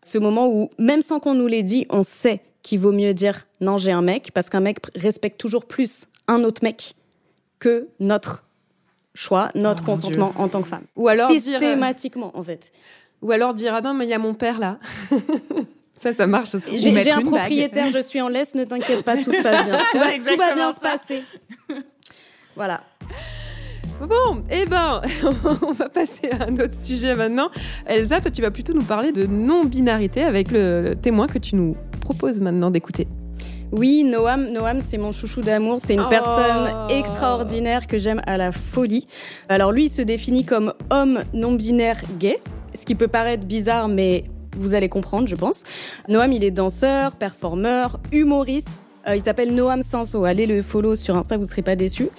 Ce moment où, même sans qu'on nous l'ait dit, on sait qu'il vaut mieux dire non, j'ai un mec, parce qu'un mec respecte toujours plus un autre mec que notre choix, notre Oh, mon consentement en tant que femme. Ou alors dire, euh, Systématiquement, en fait. Ou alors dire ah non mais il y a mon père là. ça ça marche aussi. J'ai un propriétaire, je suis en laisse, ne t'inquiète pas, tout se passe bien. Tout va, tout va Exactement bien se passer. Voilà. Bon, eh ben, on va passer à un autre sujet maintenant. Elsa, toi, tu vas plutôt nous parler de non-binarité avec le, témoin que tu nous proposes maintenant d'écouter. Oui, Noam, Noam, c'est mon chouchou d'amour. C'est une Oh. personne extraordinaire que j'aime à la folie. Alors lui, il se définit comme homme non binaire gay, ce qui peut paraître bizarre, mais vous allez comprendre, je pense. Noam, il est danseur, performeur, humoriste. Euh, il s'appelle Noam Sanso. Allez le follow sur Insta, vous serez pas déçus.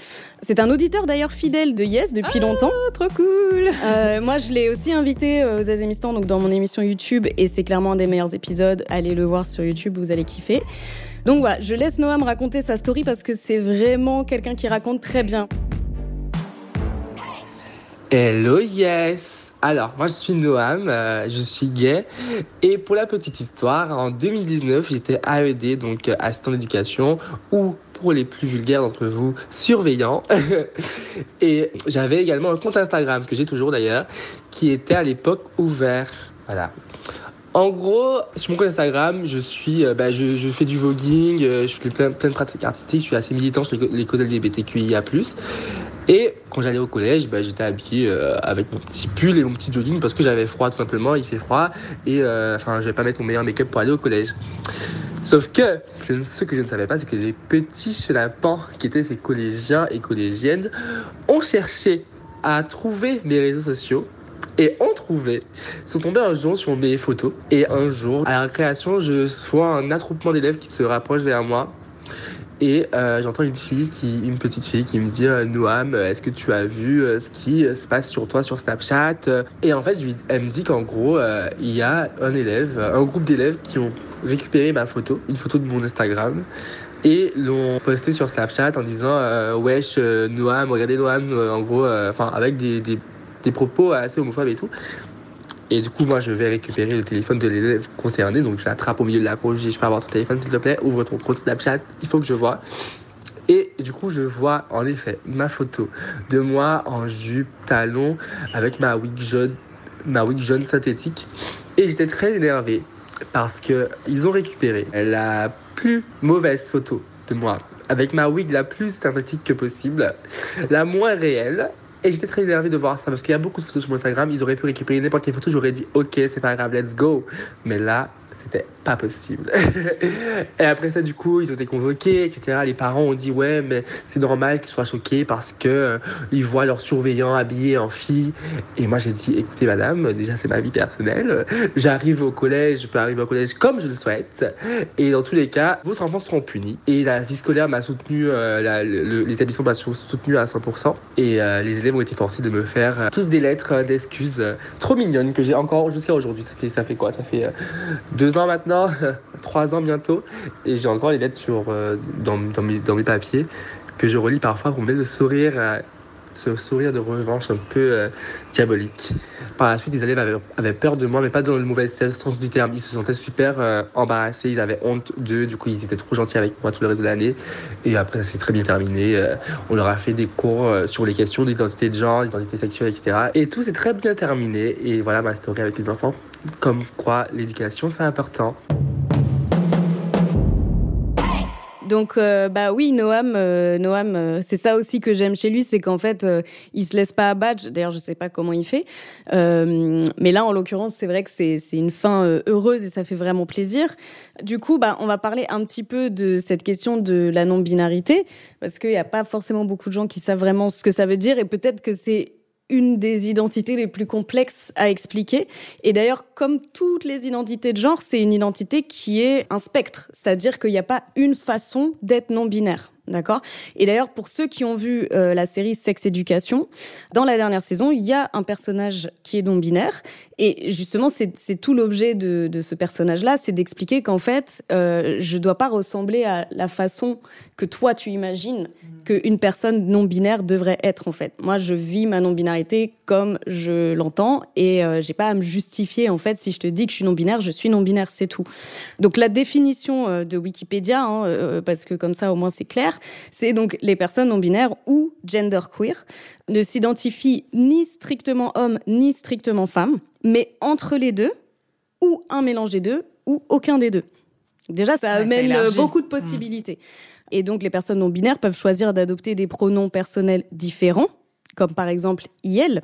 C'est un auditeur d'ailleurs fidèle de Yes depuis longtemps. Oh, trop cool Euh, moi, je l'ai aussi invité euh, aux Azémistan, donc dans mon émission YouTube, et c'est clairement un des meilleurs épisodes. Allez le voir sur YouTube, vous allez kiffer. Donc voilà, je laisse Noam raconter sa story parce que c'est vraiment quelqu'un qui raconte très bien. Hello yes Alors, moi je suis Noam, euh, je suis gay. Et pour la petite histoire, en 2019, j'étais AED, donc euh, assistant d'éducation, ou pour les plus vulgaires d'entre vous, surveillant. et j'avais également un compte Instagram, que j'ai toujours d'ailleurs, qui était à l'époque ouvert. Voilà. En gros, sur mon compte Instagram, je suis, euh, bah, je, fais du voguing, je fais plein, plein de pratiques artistiques, je suis assez militant sur les, les causes LGBTQIA+. Et quand j'allais au collège, bah, j'étais habillé euh, avec mon petit pull et mon petit jogging parce que j'avais froid tout simplement, il fait froid. Et euh, enfin je vais pas mettre mon meilleur make-up pour aller au collège. Sauf que ce que je ne savais pas, c'est que les petits chenapans qui étaient ces collégiens et collégiennes ont cherché à trouver mes réseaux sociaux et ont trouvé, sont tombés un jour sur mes photos. Et un jour à la récréation, je vois un attroupement d'élèves qui se rapproche vers moi et euh, j'entends une fille, qui, une petite fille qui me dit euh, Noam, euh, est-ce que tu as vu euh, ce qui euh, se passe sur toi sur Snapchat Euh, Et en fait, elle me dit qu'en gros, il y a un élève, un groupe d'élèves qui ont récupéré ma photo, une photo de mon Instagram, et l'ont posté sur Snapchat en disant Wesh, Noam, regardez Noam, en gros, enfin, avec des, des, des propos assez homophobes et tout. Et du coup, moi, je vais récupérer le téléphone de l'élève concerné. Donc, je l'attrape au milieu de la cour. Je dis, je peux avoir ton téléphone, s'il te plaît? Ouvre ton compte Snapchat. Il faut que je vois. Et du coup, je vois en effet ma photo de moi en jupe, talon, avec ma wig jaune, ma wig jaune synthétique. Et j'étais très énervé parce que ils ont récupéré la plus mauvaise photo de moi avec ma wig la plus synthétique que possible, la moins réelle. Et j'étais très énervé de voir ça parce qu'il y a beaucoup de photos sur mon Instagram. Ils auraient pu récupérer n'importe quelle photo. J'aurais dit ok, c'est pas grave, let's go. Mais là, c'était pas possible. et après ça, du coup, ils ont été convoqués, etc. Les parents ont dit ouais, mais c'est normal qu'ils soient choqués parce que euh, ils voient leur surveillant habillé en fille. Et moi, j'ai dit écoutez, madame, déjà c'est ma vie personnelle. J'arrive au collège, je peux arriver au collège comme je le souhaite. Et dans tous les cas, vos enfants seront punis. Et la vie scolaire m'a soutenu, euh, les m'ont soutenu à 100%. Et euh, les élèves ont été forcés de me faire euh, tous des lettres d'excuses trop mignonnes que j'ai encore jusqu'à aujourd'hui. Ça fait, ça fait quoi? Ça fait euh, deux ans maintenant, trois ans bientôt. Et j'ai encore les lettres euh, dans, mes, papiers que je relis parfois pour me mettre le sourire. euh, ce sourire de revanche un peu euh, diabolique. Par la suite, les élèves avaient, peur de moi, mais pas dans le mauvais sens du terme. Ils se sentaient super embarrassés, ils avaient honte d'eux, du coup ils étaient trop gentils avec moi tout le reste de l'année. Et après, ça s'est très bien terminé. On leur a fait des cours sur les questions d'identité de genre, d'identité sexuelle, etc. Et tout s'est très bien terminé. Et voilà ma story avec les enfants. Comme quoi, l'éducation, c'est important. Donc euh, bah oui, Noam, euh, Noam, euh, c'est ça aussi que j'aime chez lui, c'est qu'en fait il se laisse pas abattre. D'ailleurs, je sais pas comment il fait, mais là en l'occurrence, c'est vrai que c'est une fin heureuse et ça fait vraiment plaisir. Du coup, bah on va parler un petit peu de cette question de la non binarité parce qu'il y a pas forcément beaucoup de gens qui savent vraiment ce que ça veut dire et peut-être que c'est une des identités les plus complexes à expliquer. Et d'ailleurs, comme toutes les identités de genre, c'est une identité qui est un spectre, c'est-à-dire qu'il n'y a pas une façon d'être non binaire. D'accord? Et d'ailleurs, pour ceux qui ont vu euh, la série Sex Education, dans la dernière saison, il y a un personnage qui est non-binaire. Et justement, c'est tout l'objet de, de, ce personnage-là, c'est d'expliquer qu'en fait, euh, je ne dois pas ressembler à la façon que toi, tu imagines qu'une personne non-binaire devrait être, en fait. Moi, je vis ma non-binarité comme je l'entends et euh, j'ai pas à me justifier, en fait, si je te dis que je suis non-binaire, je suis non-binaire, c'est tout. Donc, la définition euh, de Wikipédia, hein, parce que comme ça, au moins, c'est clair, c'est donc les personnes non binaires ou genderqueer ne s'identifient ni strictement homme ni strictement femme, mais entre les deux ou un mélange des deux ou aucun des deux. Déjà, ça amène beaucoup de possibilités. Et donc, les personnes non binaires peuvent choisir d'adopter des pronoms personnels différents, comme par exemple IL,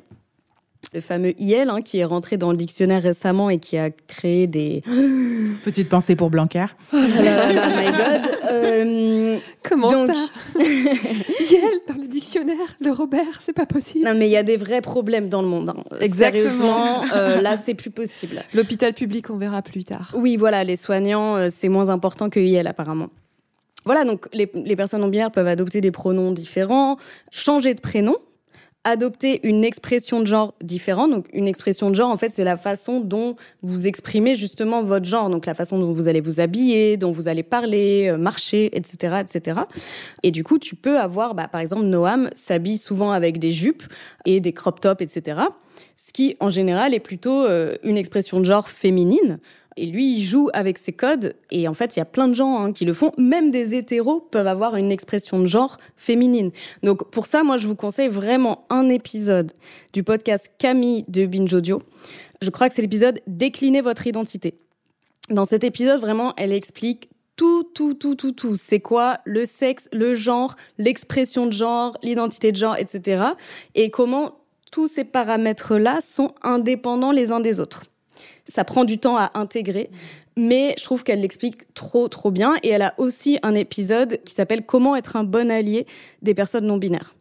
le fameux IL hein, qui est rentré dans le dictionnaire récemment et qui a créé des petites pensées pour Blanquer. Oh là là, my god. Euh, Comment ça IL dans le dictionnaire, le Robert, c'est pas possible. Non mais il y a des vrais problèmes dans le monde. Hein. Exactement. Euh, là, c'est plus possible. L'hôpital public, on verra plus tard. Oui, voilà, les soignants, euh, c'est moins important que IL apparemment. Voilà, donc les, les personnes non binaires peuvent adopter des pronoms différents, changer de prénom adopter une expression de genre différente. Donc, une expression de genre, en fait, c'est la façon dont vous exprimez justement votre genre. Donc, la façon dont vous allez vous habiller, dont vous allez parler, euh, marcher, etc., etc. Et du coup, tu peux avoir, bah, par exemple, Noam s'habille souvent avec des jupes et des crop tops, etc. Ce qui, en général, est plutôt euh, une expression de genre féminine. Et lui, il joue avec ses codes. Et en fait, il y a plein de gens hein, qui le font. Même des hétéros peuvent avoir une expression de genre féminine. Donc pour ça, moi, je vous conseille vraiment un épisode du podcast Camille de Binge Audio. Je crois que c'est l'épisode Décliner votre identité. Dans cet épisode, vraiment, elle explique tout, tout, tout, tout, tout. C'est quoi le sexe, le genre, l'expression de genre, l'identité de genre, etc. Et comment tous ces paramètres-là sont indépendants les uns des autres. Ça prend du temps à intégrer, mais je trouve qu'elle l'explique trop, trop bien. Et elle a aussi un épisode qui s'appelle Comment être un bon allié des personnes non binaires.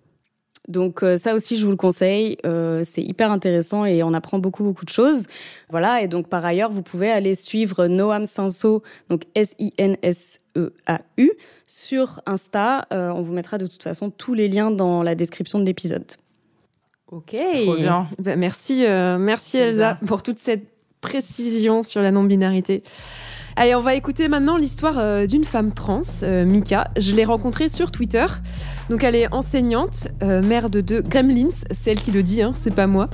Donc euh, ça aussi, je vous le conseille. Euh, c'est hyper intéressant et on apprend beaucoup, beaucoup de choses. Voilà. Et donc par ailleurs, vous pouvez aller suivre Noam Sinso, donc S-I-N-S-E-A-U, sur Insta. Euh, on vous mettra de toute façon tous les liens dans la description de l'épisode. Ok. Trop bien. Bah, merci, merci Elsa pour toute cette précision sur la non-binarité. Allez, on va écouter maintenant l'histoire euh, d'une femme trans, euh, Mika. Je l'ai rencontrée sur Twitter. Donc elle est enseignante, euh, mère de deux gremlins, c'est elle qui le dit, hein, c'est pas moi.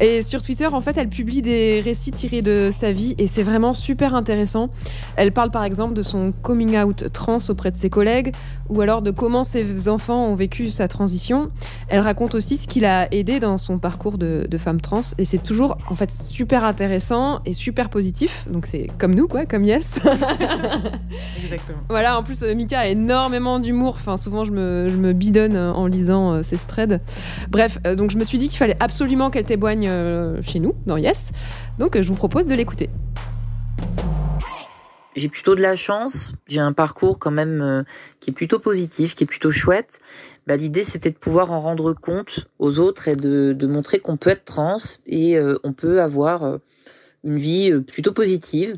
Et sur Twitter, en fait, elle publie des récits tirés de sa vie et c'est vraiment super intéressant. Elle parle par exemple de son coming out trans auprès de ses collègues ou alors de comment ses enfants ont vécu sa transition. Elle raconte aussi ce qui l'a aidé dans son parcours de, de femme trans et c'est toujours en fait super intéressant et super positif. Donc c'est comme nous quoi, comme Yes. Exactement. Voilà, en plus Mika a énormément d'humour. Enfin souvent je me, je me bidonne en lisant ses euh, threads. Bref, euh, donc je me suis dit qu'il fallait absolument qu'elle témoigne euh, chez nous, dans Yes. Donc je vous propose de l'écouter. J'ai plutôt de la chance, j'ai un parcours quand même qui est plutôt positif, qui est plutôt chouette. Bah, L'idée c'était de pouvoir en rendre compte aux autres et de, de montrer qu'on peut être trans et on peut avoir une vie plutôt positive,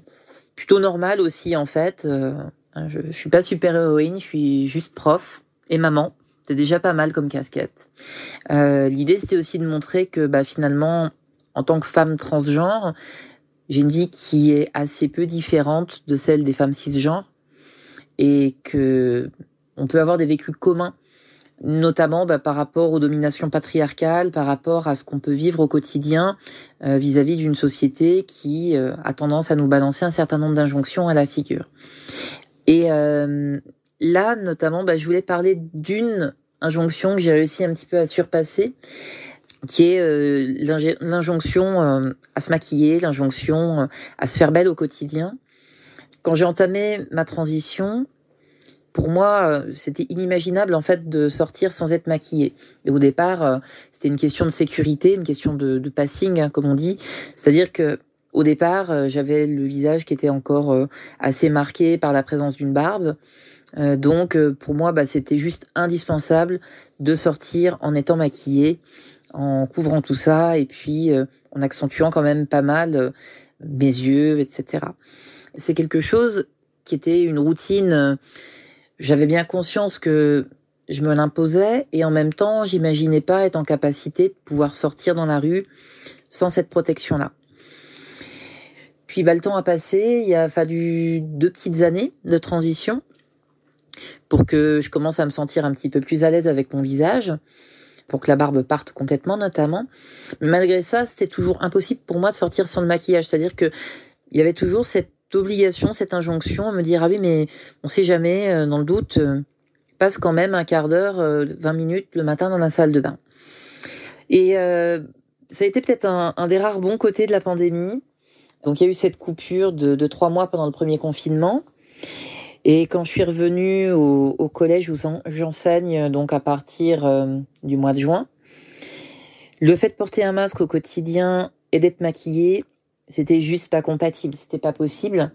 plutôt normale aussi en fait. je, je suis pas super héroïne, je suis juste prof et maman. C'est déjà pas mal comme casquette. Euh, L'idée, c'était aussi de montrer que bah, finalement, en tant que femme transgenre, j'ai une vie qui est assez peu différente de celle des femmes cisgenres et que on peut avoir des vécus communs, notamment bah, par rapport aux dominations patriarcales, par rapport à ce qu'on peut vivre au quotidien euh, vis-à-vis d'une société qui euh, a tendance à nous balancer un certain nombre d'injonctions à la figure. Et euh, là, notamment, bah, je voulais parler d'une injonction que j'ai réussi un petit peu à surpasser, qui est euh, l'injonction euh, à se maquiller, l'injonction euh, à se faire belle au quotidien. Quand j'ai entamé ma transition, pour moi, c'était inimaginable en fait de sortir sans être maquillée. Et au départ, c'était une question de sécurité, une question de, passing, hein, comme on dit. C'est-à-dire que au départ, j'avais le visage qui était encore assez marqué par la présence d'une barbe. Donc pour moi, bah, c'était juste indispensable de sortir en étant maquillée en couvrant tout ça et puis en accentuant quand même pas mal mes yeux, etc. C'est quelque chose qui était une routine. J'avais bien conscience que je me l'imposais et en même temps, j'imaginais pas être en capacité de pouvoir sortir dans la rue sans cette protection-là. Puis bah, le temps a passé, il a fallu deux petites années de transition pour que je commence à me sentir un petit peu plus à l'aise avec mon visage, pour que la barbe parte complètement notamment. Mais malgré ça, c'était toujours impossible pour moi de sortir sans le maquillage, c'est-à-dire que il y avait toujours cette obligation, cette injonction à me dire ah oui mais on sait jamais, euh, dans le doute, euh, passe quand même un quart d'heure, 20 euh, minutes le matin dans la salle de bain. Et ça a été peut-être un, des rares bons côtés de la pandémie. Donc il y a eu cette coupure de, trois mois pendant le premier confinement. Et quand je suis revenue au, collège où j'enseigne, donc à partir du mois de juin, le fait de porter un masque au quotidien et d'être maquillée, c'était juste pas compatible, c'était pas possible.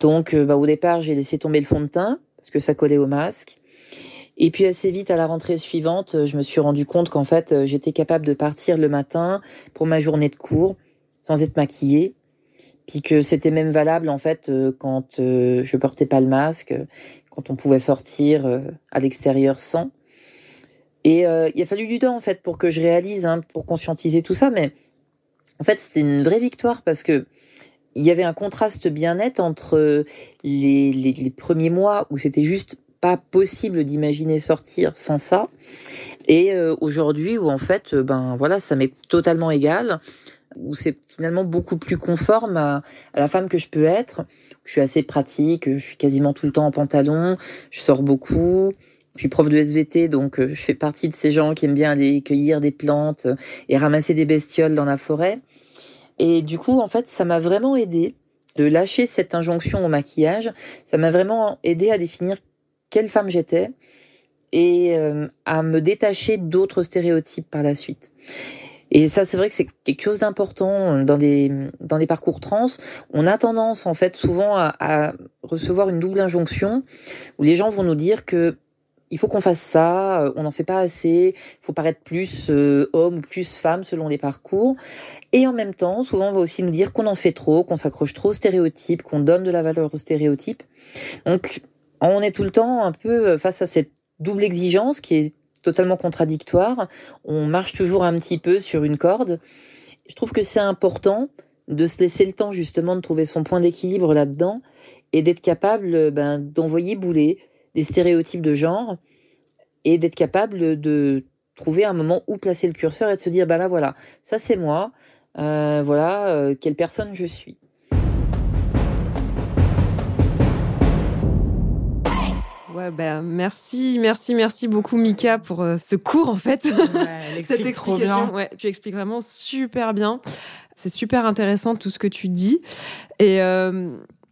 Donc, euh, bah, au départ, j'ai laissé tomber le fond de teint parce que ça collait au masque. Et puis assez vite, à la rentrée suivante, je me suis rendu compte qu'en fait, euh, j'étais capable de partir le matin pour ma journée de cours sans être maquillée. Puis que c'était même valable en fait euh, quand je portais pas le masque, quand on pouvait sortir à l'extérieur sans. Et il a fallu du temps en fait pour que je réalise, hein, pour conscientiser tout ça. Mais en fait, c'était une vraie victoire parce que il y avait un contraste bien net entre les, premiers mois où c'était juste pas possible d'imaginer sortir sans ça et euh, aujourd'hui où en fait euh, ben voilà ça m'est totalement égal où c'est finalement beaucoup plus conforme à, à, la femme que je peux être je suis assez pratique je suis quasiment tout le temps en pantalon je sors beaucoup je suis prof de SVT, donc euh, je fais partie de ces gens qui aiment bien aller cueillir des plantes et ramasser des bestioles dans la forêt. Et du coup, en fait, ça m'a vraiment aidé de lâcher cette injonction au maquillage. Ça m'a vraiment aidé à définir quelle femme j'étais et euh, à me détacher d'autres stéréotypes par la suite. Et ça, c'est vrai que c'est quelque chose d'important dans des dans des parcours trans. On a tendance, en fait, souvent à, à recevoir une double injonction où les gens vont nous dire que il faut qu'on fasse ça, on n'en fait pas assez, il faut paraître plus euh, homme ou plus femme selon les parcours. Et en même temps, souvent on va aussi nous dire qu'on en fait trop, qu'on s'accroche trop aux stéréotypes, qu'on donne de la valeur aux stéréotypes. Donc on est tout le temps un peu euh, face à cette double exigence qui est totalement contradictoire. On marche toujours un petit peu sur une corde. Je trouve que c'est important de se laisser le temps justement de trouver son point d'équilibre là-dedans et d'être capable ben, d'envoyer bouler, des stéréotypes de genre et d'être capable de trouver un moment où placer le curseur et de se dire, ben là voilà, ça c'est moi, euh, voilà euh, quelle personne je suis. Ouais, ben, merci, merci, merci beaucoup Mika pour euh, ce cours en fait. Cette explication. Ouais, tu expliques vraiment super bien. C'est super intéressant tout ce que tu dis. Et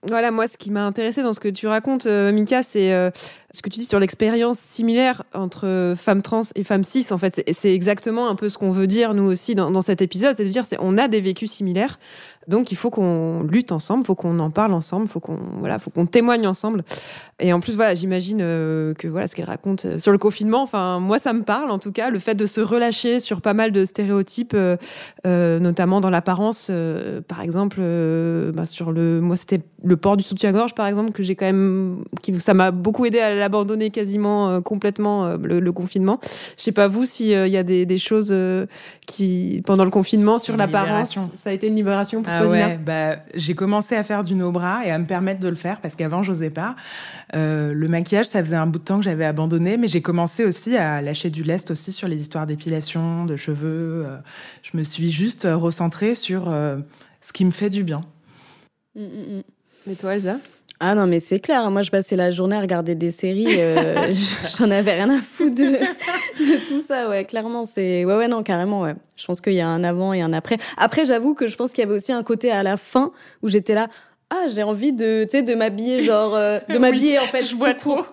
voilà, moi, ce qui m'a intéressé dans ce que tu racontes, Mika, c'est ce que tu dis sur l'expérience similaire entre femmes trans et femmes cis, en fait, c'est exactement un peu ce qu'on veut dire nous aussi dans, cet épisode, c'est de dire on a des vécus similaires, donc il faut qu'on lutte ensemble, faut qu'on en parle ensemble, faut qu'on voilà, faut qu'on témoigne ensemble. Et en plus voilà, j'imagine euh, que voilà ce qu'elle raconte euh, sur le confinement, enfin moi ça me parle en tout cas, le fait de se relâcher sur pas mal de stéréotypes, euh, notamment dans l'apparence, par exemple, bah, sur le moi c'était le port du soutien-gorge par exemple que j'ai quand même, qui ça m'a beaucoup aidé à abandonné quasiment euh, complètement euh, le, confinement. Je sais pas vous s'il euh, y a des, des choses qui pendant le confinement sur l'apparence, ça a été une libération pour ah toi, ouais, bah, j'ai commencé à faire du no bras et à me permettre de le faire parce qu'avant j'osais pas. le maquillage, ça faisait un bout de temps que j'avais abandonné, mais j'ai commencé aussi à lâcher du lest aussi sur les histoires d'épilation, de cheveux. je me suis juste recentrée sur ce qui me fait du bien. Mmh. Et toi, Elsa? Ah non, mais c'est clair. Moi, je passais la journée à regarder des séries. Euh, J'en avais rien à foutre de, de tout ça. Ouais, clairement, c'est. Ouais, ouais, non, carrément. Ouais. Je pense qu'il y a un avant et un après. Après, j'avoue que je pense qu'il y avait aussi un côté à la fin où j'étais là. Ah, j'ai envie de, tu sais, de m'habiller, genre, euh, de m'habiller en fait. Je vois trop.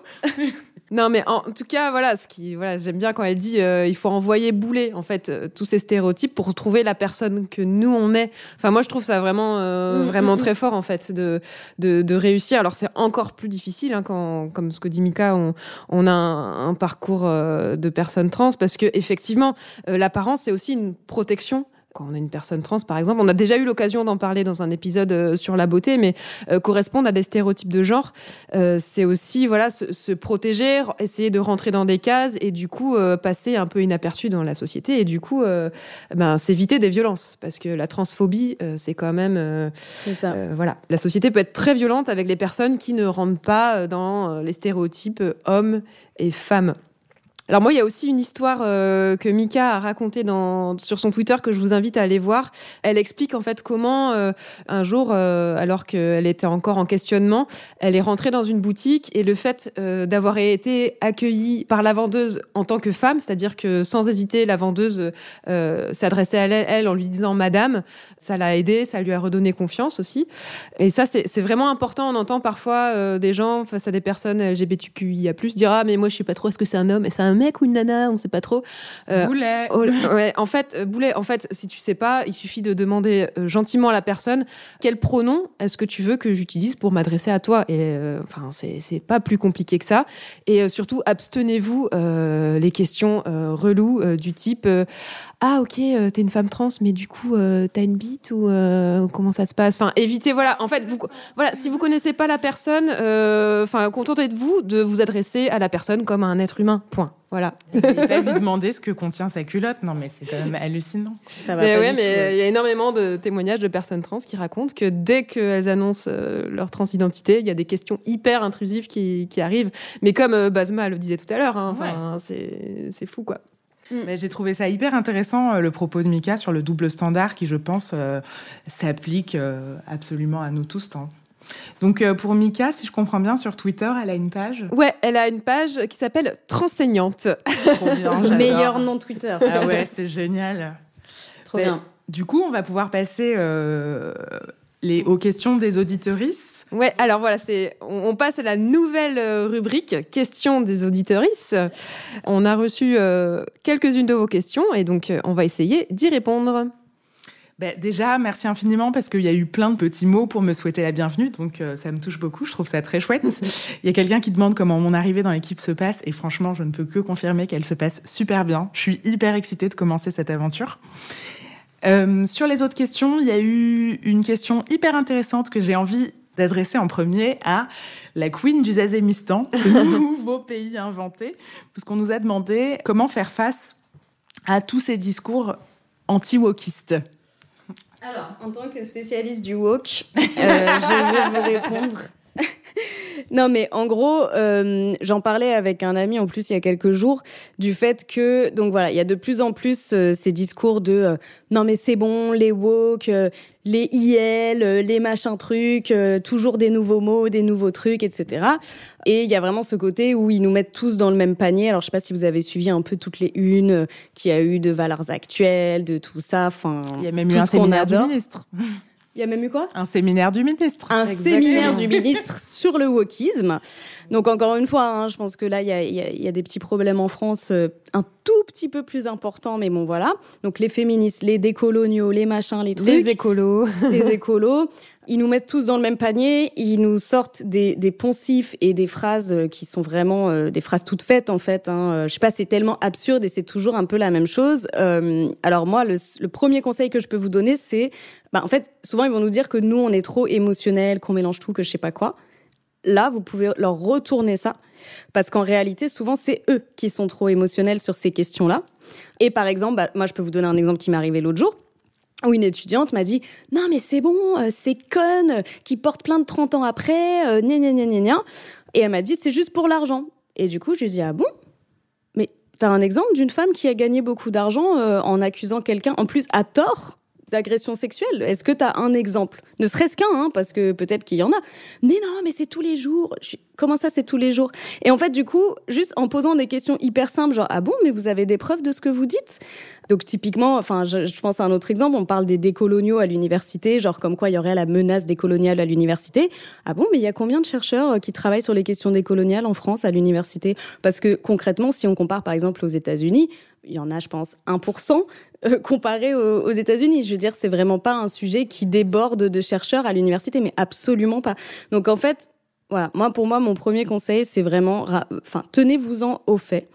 Non, mais en tout cas, voilà, ce qui, voilà, j'aime bien quand elle dit, euh, il faut envoyer bouler en fait euh, tous ces stéréotypes pour trouver la personne que nous on est. Enfin, moi, je trouve ça vraiment, euh, Mm, vraiment mm, très fort en fait de de, de réussir. Alors, c'est encore plus difficile hein, quand, comme ce que dit Mika, on, on a un, un parcours euh, de personnes trans parce que effectivement, euh, l'apparence c'est aussi une protection quand on a une personne trans, par exemple, on a déjà eu l'occasion d'en parler dans un épisode euh, sur la beauté, mais euh, correspondre à des stéréotypes de genre, euh, c'est aussi voilà se, se protéger, essayer de rentrer dans des cases et du coup euh, passer un peu inaperçu dans la société et du coup ben s'éviter des violences parce que la transphobie c'est quand même ça. voilà la société peut être très violente avec les personnes qui ne rentrent pas dans les stéréotypes hommes et femmes. Alors moi, il y a aussi une histoire euh, que Mika a racontée dans, sur son Twitter que je vous invite à aller voir. Elle explique en fait comment euh, un jour, euh, alors qu'elle était encore en questionnement, elle est rentrée dans une boutique et le fait d'avoir été accueillie par la vendeuse en tant que femme, c'est-à-dire que sans hésiter, la vendeuse s'adressait à elle, en lui disant Madame, ça l'a aidée, ça lui a redonné confiance aussi. Et ça, c'est c'est vraiment important. On entend parfois des gens face à des personnes LGBTQIA+, dire ah mais moi je sais pas trop, est-ce que c'est un homme, est-ce un mec ou une nana, on sait pas trop. Euh, Boulet. Oh, ouais, en fait, euh, Boulet, en fait, si tu sais pas, il suffit de demander euh, gentiment à la personne quel pronom est-ce que tu veux que j'utilise pour m'adresser à toi? Et euh, enfin, c'est pas plus compliqué que ça. Et surtout, abstenez-vous les questions reloues du type ah ok, euh, t'es une femme trans, mais du coup euh, t'as une bite ou euh, comment ça se passe? Enfin, évitez. Voilà, en fait, vous voilà, si vous connaissez pas la personne, euh, enfin, contentez-vous de vous adresser à la personne comme à un être humain. Point. Voilà. Et pas lui demander ce que contient sa culotte. Non, mais c'est quand même hallucinant. Ça va Mais pas ouais, mais il y a énormément de témoignages de personnes trans qui racontent que dès qu'elles annoncent euh, leur transidentité, il y a des questions hyper intrusives qui, qui arrivent. Mais comme euh, Basma le disait tout à l'heure, hein, c'est fou quoi. Mais j'ai trouvé ça hyper intéressant, euh, le propos de Mika sur le double standard qui, je pense, euh, s'applique euh, absolument à nous tous. hein. Donc, euh, pour Mika, si je comprends bien, sur Twitter, elle a une page? Ouais, elle a une page qui s'appelle Transeignante. Trop bien, j'adore. Meilleur nom Twitter. Ah ouais, c'est génial. Trop Mais bien. Du coup, on va pouvoir passer euh, les, aux questions des auditorices. Ouais, alors voilà, c'est on, on passe à la nouvelle euh, rubrique questions des auditorices. On a reçu euh, quelques-unes de vos questions et donc euh, on va essayer d'y répondre. Ben, déjà, merci infiniment parce qu'il y a eu plein de petits mots pour me souhaiter la bienvenue, donc euh, ça me touche beaucoup, je trouve ça très chouette. Il y a quelqu'un qui demande comment mon arrivée dans l'équipe se passe et franchement, je ne peux que confirmer qu'elle se passe super bien. Je suis hyper excitée de commencer cette aventure. Euh, sur les autres questions, il y a eu une question hyper intéressante que j'ai envie d'adresser en premier à la queen du Zazémistan, ce nouveau pays inventé, puisqu'on nous a demandé comment faire face à tous ces discours anti-wokistes. Alors, en tant que spécialiste du woke, euh, je vais vous répondre. Non, mais en gros, euh, j'en parlais avec un ami en plus il y a quelques jours du fait que, donc voilà, il y a de plus en plus euh, ces discours de euh, non mais c'est bon, les woke, les IL, les machins trucs, toujours des nouveaux mots, des nouveaux trucs, etc. Et il y a vraiment ce côté où ils nous mettent tous dans le même panier. Alors je sais pas si vous avez suivi un peu toutes les unes qu'il y a eu de valeurs actuelles, de tout ça. Enfin, Il y a même eu un séminaire du ministre. Il y a même eu quoi? Un séminaire du ministre. un Exactement. séminaire du ministre sur le wokisme. Donc encore une fois, hein, je pense que là, il y a, y a des petits problèmes en France, euh, un tout petit peu plus importants, mais bon voilà. Donc les féministes, les décoloniaux, les machins, les trucs, Les écolos. les écolos, ils nous mettent tous dans le même panier, ils nous sortent des, des poncifs et des phrases euh, qui sont vraiment euh, des phrases toutes faites en fait. Hein. Euh, Je sais pas, c'est tellement absurde et c'est toujours un peu la même chose. Euh, alors moi, le, le premier conseil que je peux vous donner, c'est, bah, en fait, souvent ils vont nous dire que nous on est trop émotionnels, qu'on mélange tout, que je sais pas quoi. Là, vous pouvez leur retourner ça, parce qu'en réalité, souvent c'est eux qui sont trop émotionnels sur ces questions-là. Et par exemple, bah, moi je peux vous donner un exemple qui m'est arrivé l'autre jour où une étudiante m'a dit non mais c'est bon euh, c'est conne euh, qui porte plein de 30 ans après euh, gna gna gna gna et elle m'a dit c'est juste pour l'argent. Et du coup je lui ai ah bon? Mais t'as un exemple d'une femme qui a gagné beaucoup d'argent euh, en accusant quelqu'un en plus à tort? D'agression sexuelle Est-ce que tu as un exemple? Ne serait-ce qu'un, hein, parce que peut-être qu'il y en a. Mais non, mais c'est tous les jours. Comment ça, c'est tous les jours? Et en fait, du coup, juste en posant des questions hyper simples, genre ah bon, mais vous avez des preuves de ce que vous dites? Donc typiquement, enfin, je, je, pense à un autre exemple. On parle des décoloniaux à l'université, genre comme quoi il y aurait la menace décoloniale à l'université. Ah bon, mais il y a combien de chercheurs euh, qui travaillent sur les questions décoloniales en France à l'université? Parce que concrètement, si on compare par exemple aux États-Unis, il y en a, je pense, 1% euh, comparé aux, aux États-Unis. Je veux dire, c'est vraiment pas un sujet qui déborde de chercheurs à l'université, mais absolument pas. Donc en fait, voilà, moi pour moi mon premier conseil c'est vraiment enfin tenez-vous-en au fait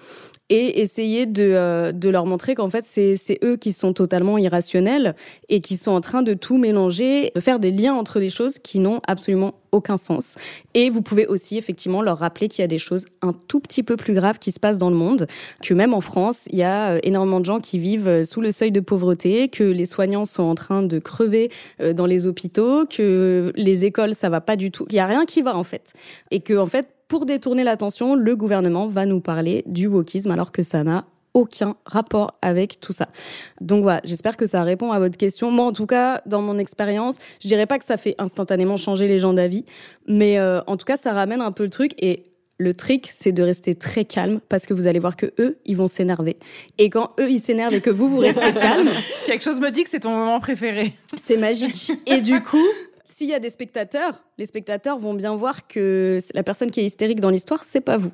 et essayez de, euh, de leur montrer qu'en fait c'est eux qui sont totalement irrationnels et qui sont en train de tout mélanger, de faire des liens entre des choses qui n'ont absolument aucun sens. Et vous pouvez aussi effectivement leur rappeler qu'il y a des choses un tout petit peu plus graves qui se passent dans le monde, que même en France, il y a euh, énormément de gens qui vivent euh, sous le seuil de pauvreté, que les soignants sont en train de crever dans les hôpitaux, que les écoles ça va pas du tout, il y a rien qui va en fait, et que en fait pour détourner l'attention, le gouvernement va nous parler du wokisme alors que ça n'a aucun rapport avec tout ça. Donc voilà, j'espère que ça répond à votre question. Moi, en tout cas, dans mon expérience, je dirais pas que ça fait instantanément changer les gens d'avis, mais euh, en tout cas, ça ramène un peu le truc et le trick, c'est de rester très calme parce que vous allez voir que eux, ils vont s'énerver. Et quand eux, ils s'énervent et que vous, vous restez calme. Quelque chose me dit que c'est ton moment préféré. C'est magique. Et du coup, s'il y a des spectateurs, les spectateurs vont bien voir que la personne qui est hystérique dans l'histoire, c'est pas vous.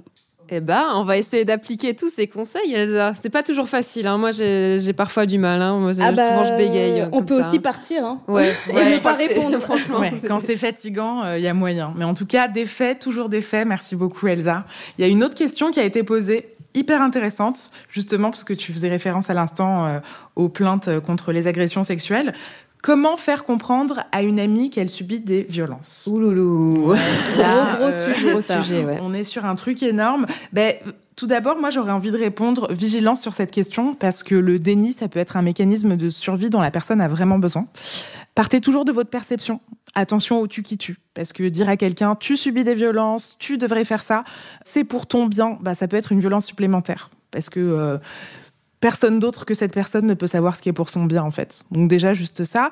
Eh ben, on va essayer d'appliquer tous ces conseils, Elsa. C'est pas toujours facile. Hein. Moi, j'ai parfois du mal. Hein. Moi, ah bah, souvent, je bégaye. Euh, on peut aussi partir. Hein. Ouais, ouais, et ne pas répondre, franchement. Ouais, quand c'est fatigant, il euh, y a moyen. Mais en tout cas, des faits, toujours des faits. Merci beaucoup, Elsa. Il y a une autre question qui a été posée hyper intéressante, justement, parce que tu faisais référence à l'instant euh, aux plaintes contre les agressions sexuelles. Comment faire comprendre à une amie qu'elle subit des violences? Ouloulou gros, gros euh, sujet, ça. On est sur un truc énorme. Ben, tout d'abord, moi, j'aurais envie de répondre vigilance sur cette question parce que le déni, ça peut être un mécanisme de survie dont la personne a vraiment besoin. Partez toujours de votre perception. Attention au tu qui tue. Parce que dire à quelqu'un, tu subis des violences, tu devrais faire ça, c'est pour ton bien, bah, ça peut être une violence supplémentaire. Parce que euh, personne d'autre que cette personne ne peut savoir ce qui est pour son bien en fait. Donc déjà juste ça,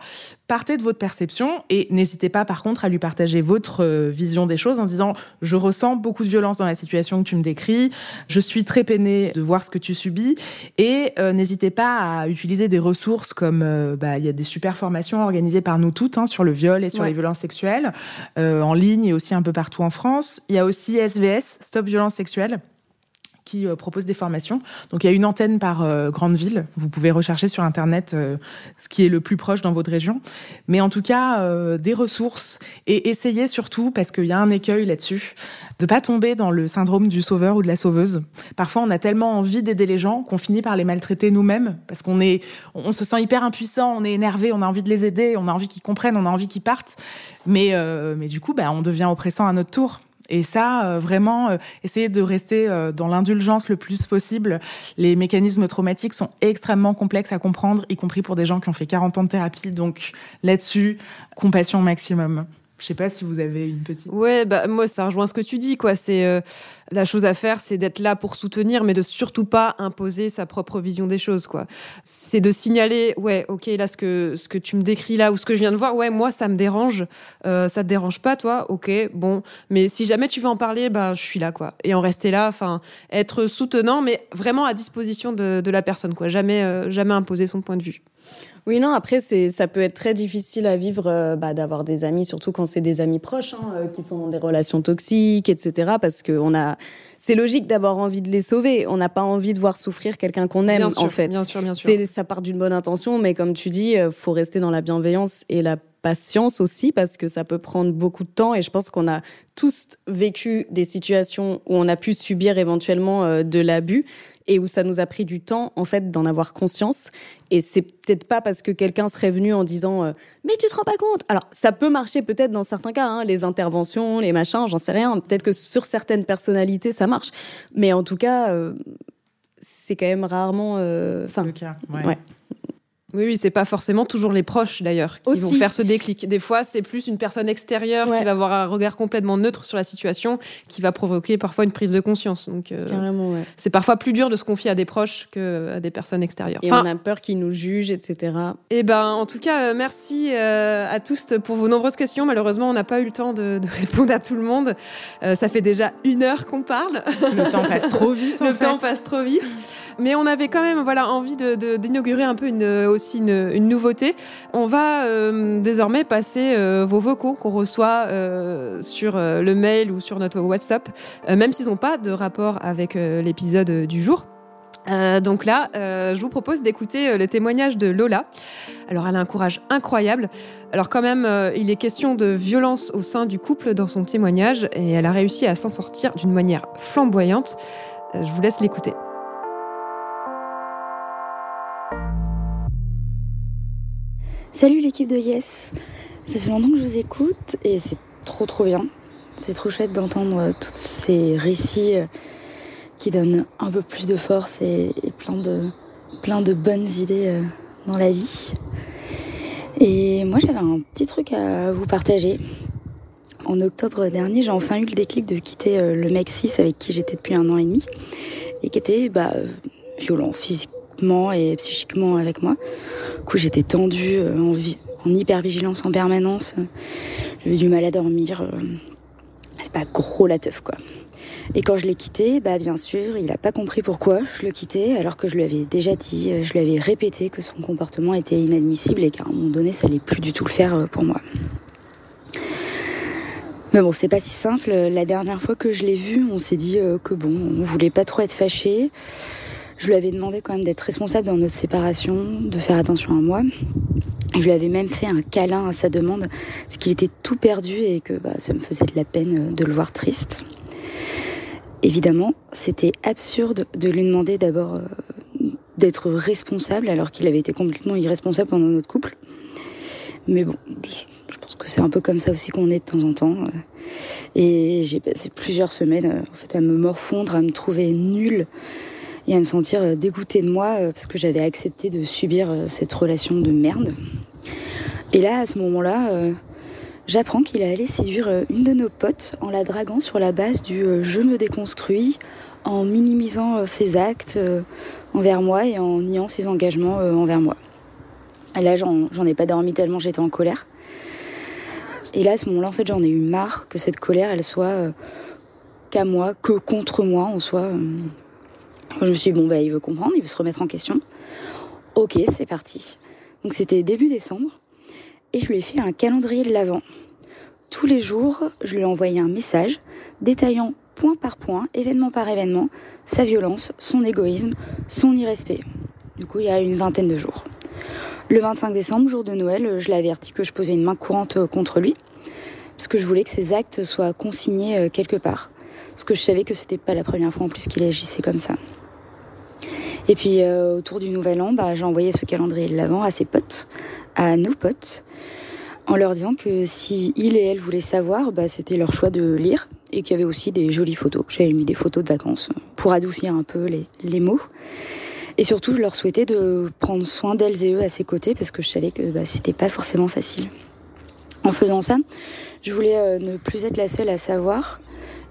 partez de votre perception et n'hésitez pas par contre à lui partager votre euh, vision des choses en disant je ressens beaucoup de violence dans la situation que tu me décris, je suis très peinée de voir ce que tu subis. Et euh, n'hésitez pas à utiliser des ressources comme euh, bah, il y a des super formations organisées par nous toutes hein, sur le viol et sur les violences sexuelles en ligne et aussi un peu partout en France. Il y a aussi SVS Stop Violence Sexuelle qui euh, propose des formations. Donc il y a une antenne par euh, grande ville. Vous pouvez rechercher sur Internet euh, ce qui est le plus proche dans votre région. Mais en tout cas, des ressources et essayez surtout, parce qu'il y a un écueil là-dessus, de pas tomber dans le syndrome du sauveur ou de la sauveuse. Parfois, on a tellement envie d'aider les gens qu'on finit par les maltraiter nous-mêmes parce qu'on est, on se sent hyper impuissant, on est énervé, on a envie de les aider, on a envie qu'ils comprennent, on a envie qu'ils partent. Mais, mais du coup, bah, on devient oppressant à notre tour. Et ça, euh, vraiment, euh, essayer de rester euh, dans l'indulgence le plus possible. Les mécanismes traumatiques sont extrêmement complexes à comprendre, y compris pour des gens qui ont fait 40 ans de thérapie. Donc là-dessus, compassion maximum. Je sais pas si vous avez une petite. Ouais, bah moi ça rejoint ce que tu dis quoi. C'est euh, la chose à faire, c'est d'être là pour soutenir, mais de surtout pas imposer sa propre vision des choses quoi. C'est de signaler, ouais, ok, là ce que ce que tu me décris là ou ce que je viens de voir, ouais, moi ça me dérange. Euh, ça te dérange pas toi, ok, bon. Mais si jamais tu veux en parler, bah je suis là quoi. Et en rester là, enfin être soutenant, mais vraiment à disposition de, de la personne quoi. Jamais euh, jamais imposer son point de vue. Oui, non, après, c'est, ça peut être très difficile à vivre euh, bah, d'avoir des amis, surtout quand c'est des amis proches, hein, euh, qui sont dans des relations toxiques, etc. Parce que on a, c'est logique d'avoir envie de les sauver. On n'a pas envie de voir souffrir quelqu'un qu'on aime, en fait. Bien sûr, bien sûr. C'est, ça part d'une bonne intention, mais comme tu dis, euh, faut rester dans la bienveillance et la patience aussi parce que ça peut prendre beaucoup de temps et je pense qu'on a tous vécu des situations où on a pu subir éventuellement de l'abus et où ça nous a pris du temps en fait d'en avoir conscience. Et c'est peut-être pas parce que quelqu'un serait venu en disant euh, mais tu te rends pas compte! Alors ça peut marcher peut-être dans certains cas hein, les interventions les machins j'en sais rien. Peut-être que sur certaines personnalités ça marche. Mais en tout cas euh, c'est quand même rarement enfin le cas ouais. Oui, oui, c'est pas forcément toujours les proches d'ailleurs qui Aussi. vont faire ce déclic. Des fois, c'est plus une personne extérieure Ouais. qui va avoir un regard complètement neutre sur la situation qui va provoquer parfois une prise de conscience. Donc, euh, Carrément, ouais. c'est parfois plus dur de se confier à des proches que à des personnes extérieures. Et Enfin, on a peur qu'ils nous jugent, etc. eh ben, en tout cas, euh, merci euh, à tous pour vos nombreuses questions. Malheureusement, on n'a pas eu le temps de, de répondre à tout le monde. Euh, ça fait déjà une heure qu'on parle. Le temps passe trop vite. en le fait. temps passe trop vite. Mais on avait quand même voilà envie de de- d'inaugurer un peu aussi une, nouveauté. On va euh, désormais passer euh, vos vocaux qu'on reçoit euh, sur le mail ou sur notre WhatsApp, même s'ils n'ont pas de rapport avec l'épisode du jour. Donc là, je vous propose d'écouter le témoignage de Lola. Alors, elle a un courage incroyable. Alors, quand même, il est question de violence au sein du couple dans son témoignage et elle a réussi à s'en sortir d'une manière flamboyante. Je vous laisse l'écouter. Salut l'équipe de Yes. Ça fait longtemps que je vous écoute et c'est trop trop bien. C'est trop chouette d'entendre euh, tous ces récits euh, qui donnent un peu plus de force et, plein, de, plein de bonnes idées euh, dans la vie. Et moi j'avais un petit truc à vous partager. En octobre dernier, j'ai enfin eu le déclic de quitter le mec 6 avec qui j'étais depuis un an et demi et qui était bah, violent physiquement et psychiquement avec moi. Du coup, j'étais tendue, euh, en, en hypervigilance en permanence. J'avais du mal à dormir. euh, C'est pas gros la teuf, quoi. Et quand je l'ai quitté, bah bien sûr, il a pas compris pourquoi je le quittais, alors que je lui avais déjà dit, euh, je lui avais répété que son comportement était inadmissible et qu'à un moment donné, ça allait plus du tout le faire pour moi. Mais bon, c'est pas si simple. La dernière fois que je l'ai vu, on s'est dit que bon, on voulait pas trop être fâchés. Je lui avais demandé quand même d'être responsable dans notre séparation, de faire attention à moi. Je lui avais même fait un câlin à sa demande, parce qu'il était tout perdu et que bah, ça me faisait de la peine euh, de le voir triste. Évidemment, c'était absurde de lui demander d'abord euh, d'être responsable alors qu'il avait été complètement irresponsable pendant notre couple. Mais bon, je pense que c'est un peu comme ça aussi qu'on est de temps en temps. euh. Et j'ai passé plusieurs semaines à me morfondre, à me trouver nulle et à me sentir euh, dégoûtée de moi euh, parce que j'avais accepté de subir euh, cette relation de merde. Et là, à ce moment-là, j'apprends qu'il a allé séduire une de nos potes en la draguant sur la base du je me déconstruis, en minimisant ses actes envers moi et en niant ses engagements envers moi. Et là, j'en ai pas dormi tellement j'étais en colère. Et là, à ce moment-là, en fait, j'en ai eu marre que cette colère, elle soit qu'à moi, que contre moi, en euh, je me suis dit, bon, bah, il veut comprendre, il veut se remettre en question. Ok, c'est parti. Donc c'était début décembre et je lui ai fait un calendrier de l'Avent. Tous les jours, je lui ai envoyé un message détaillant point par point, événement par événement, sa violence, son égoïsme, son irrespect. Du coup, il y a une vingtaine de jours. Le 25 décembre, jour de Noël, je l'ai averti que je posais une main courante euh, contre lui, parce que je voulais que ses actes soient consignés euh, quelque part. Parce que je savais que c'était pas la première fois en plus qu'il agissait comme ça. Et puis euh, autour du nouvel an, bah, j'ai envoyé ce calendrier de l'avant à ses potes, à nos potes, en leur disant que si il et elle voulaient savoir, bah, c'était leur choix de lire et qu'il y avait aussi des jolies photos. J'avais mis des photos de vacances pour adoucir un peu les, les mots. Et surtout, je leur souhaitais de prendre soin d'elles et eux à ses côtés parce que je savais que bah, c'était pas forcément facile. En faisant ça, je voulais euh, ne plus être la seule à savoir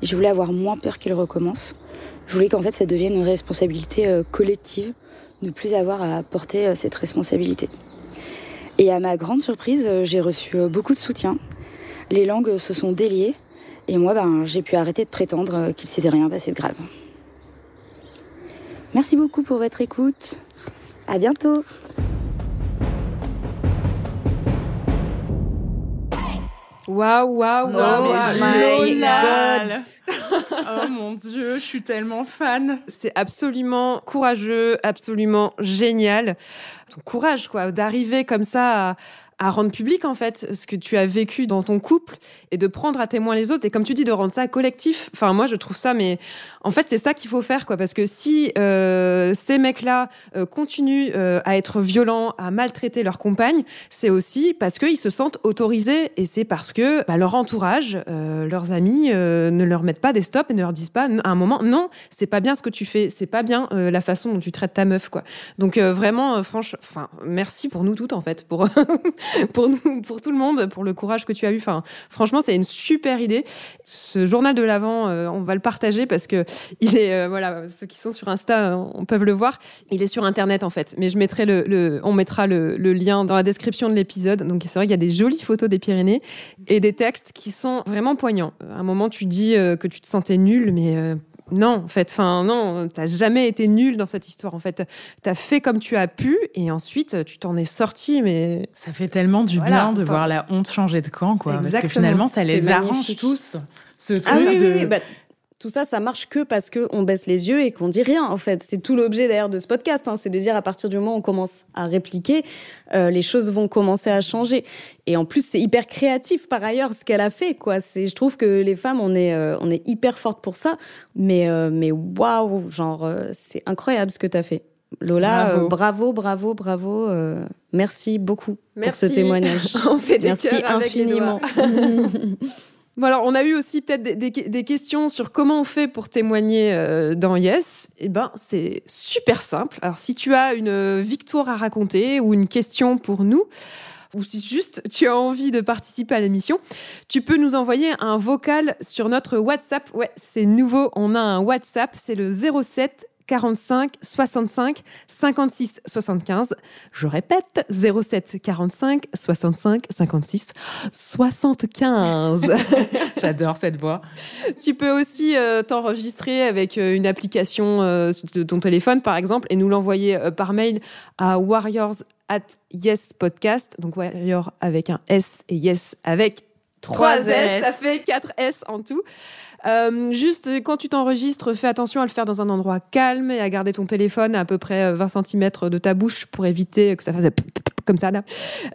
je voulais avoir moins peur qu'il recommence. Je voulais qu'en fait ça devienne une responsabilité euh, collective, ne plus avoir à porter euh, cette responsabilité. Et à ma grande surprise, euh, j'ai reçu beaucoup de soutien. Les langues se sont déliées et moi, ben, j'ai pu arrêter de prétendre qu'il s'était rien passé de grave. Merci beaucoup pour votre écoute. À bientôt. Waouh, waouh, waouh, Lola. génial. oh mon dieu, je suis tellement fan. C'est absolument courageux, absolument génial. Ton courage, quoi, d'arriver comme ça à, à rendre public en fait ce que tu as vécu dans ton couple et de prendre à témoin les autres et comme tu dis de rendre ça collectif. Enfin moi je trouve ça mais en fait c'est ça qu'il faut faire quoi parce que si euh, ces mecs là euh, continuent euh, à être violents, à maltraiter leur compagne, c'est aussi parce qu'ils se sentent autorisés et c'est parce que bah, leur entourage, euh, leurs amis euh, ne leur mettent pas des stops et ne leur disent pas à un moment non c'est pas bien ce que tu fais, c'est pas bien euh, la façon dont tu traites ta meuf quoi. Donc vraiment franchement, enfin merci pour nous toutes en fait pour pour nous, pour tout le monde, pour le courage que tu as eu. Enfin, franchement, c'est une super idée. Ce journal de l'avant, euh, on va le partager parce que il est, euh, voilà, ceux qui sont sur Insta, euh, on peuvent le voir. Il est sur Internet en fait, mais je mettrai le, le- on mettra le, le lien dans la description de l'épisode. Donc c'est vrai qu'il y a des jolies photos des Pyrénées et des textes qui sont vraiment poignants. À un moment, tu dis que tu te sentais nul, mais non, en fait, enfin non, t'as jamais été nul dans cette histoire. En fait, t'as fait comme tu as pu et ensuite tu t'en es sorti. Mais Ça fait tellement du Voilà, bien de enfin. voir la honte changer de camp, quoi. Parce que Exactement. finalement, ça les arrange tous. Ce truc Ah oui, de... oui, oui, bah, tout ça, ça marche que parce qu'on baisse les yeux et qu'on dit rien, en fait. C'est tout l'objet d'ailleurs de ce podcast, hein, c'est de dire à partir du moment où on commence à répliquer, euh, les choses vont commencer à changer. Et en plus, c'est hyper créatif par ailleurs ce qu'elle a fait, quoi. C'est, je trouve que les femmes, on est, euh, on est hyper fortes pour ça. Mais, euh, mais waouh, genre, euh, c'est incroyable ce que t'as fait. Lola, Bravo. euh, bravo, bravo, bravo. euh, merci beaucoup pour ce témoignage. on fait des merci cœurs avec les doigts. Bon alors, on a eu aussi peut-être des, des- des questions sur comment on fait pour témoigner euh, dans Yes. Eh ben, c'est super simple. Alors, si tu as une euh, victoire à raconter ou une question pour nous, ou si juste tu as envie de participer à l'émission, tu peux nous envoyer un vocal sur notre WhatsApp. Ouais, c'est nouveau. On a un WhatsApp. C'est le 07 45 65 56 75. Je répète, 07 45 65 56 75. J'adore cette voix. tu peux aussi euh, t'enregistrer avec euh, une application euh, de ton téléphone, par exemple, et nous l'envoyer euh, par mail à warriors at yes podcast. Donc warrior avec un S et yes avec trois S. S. Ça fait 4 S en tout. Euh, juste euh, quand tu t'enregistres, fais attention à le faire dans un endroit calme et à garder ton téléphone à à peu près euh, 20 cm de ta bouche pour éviter que ça fasse comme ça là.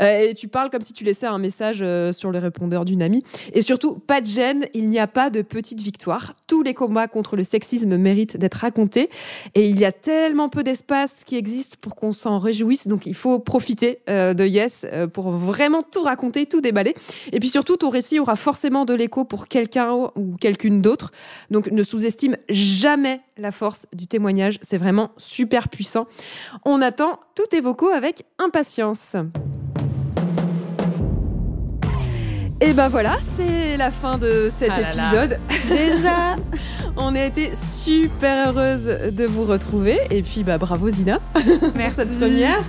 Euh, et tu parles comme si tu laissais un message euh, sur le répondeur d'une amie. Et surtout, pas de gêne, il n'y a pas de petite victoire. Tous les combats contre le sexisme méritent d'être racontés. Et il y a tellement peu d'espace qui existe pour qu'on s'en réjouisse. Donc il faut profiter euh, de Yes euh, pour vraiment tout raconter, tout déballer. Et puis surtout, ton récit aura forcément de l'écho pour quelqu'un ou quelqu'une d'autre. Donc ne sous-estime jamais la force du témoignage. C'est vraiment super puissant. On attend tous tes vocaux avec impatience. Et ben voilà, c'est la fin de cet Ah là là. épisode. Déjà, on a été super heureuse de vous retrouver. Et puis bah bravo Zina pour cette première.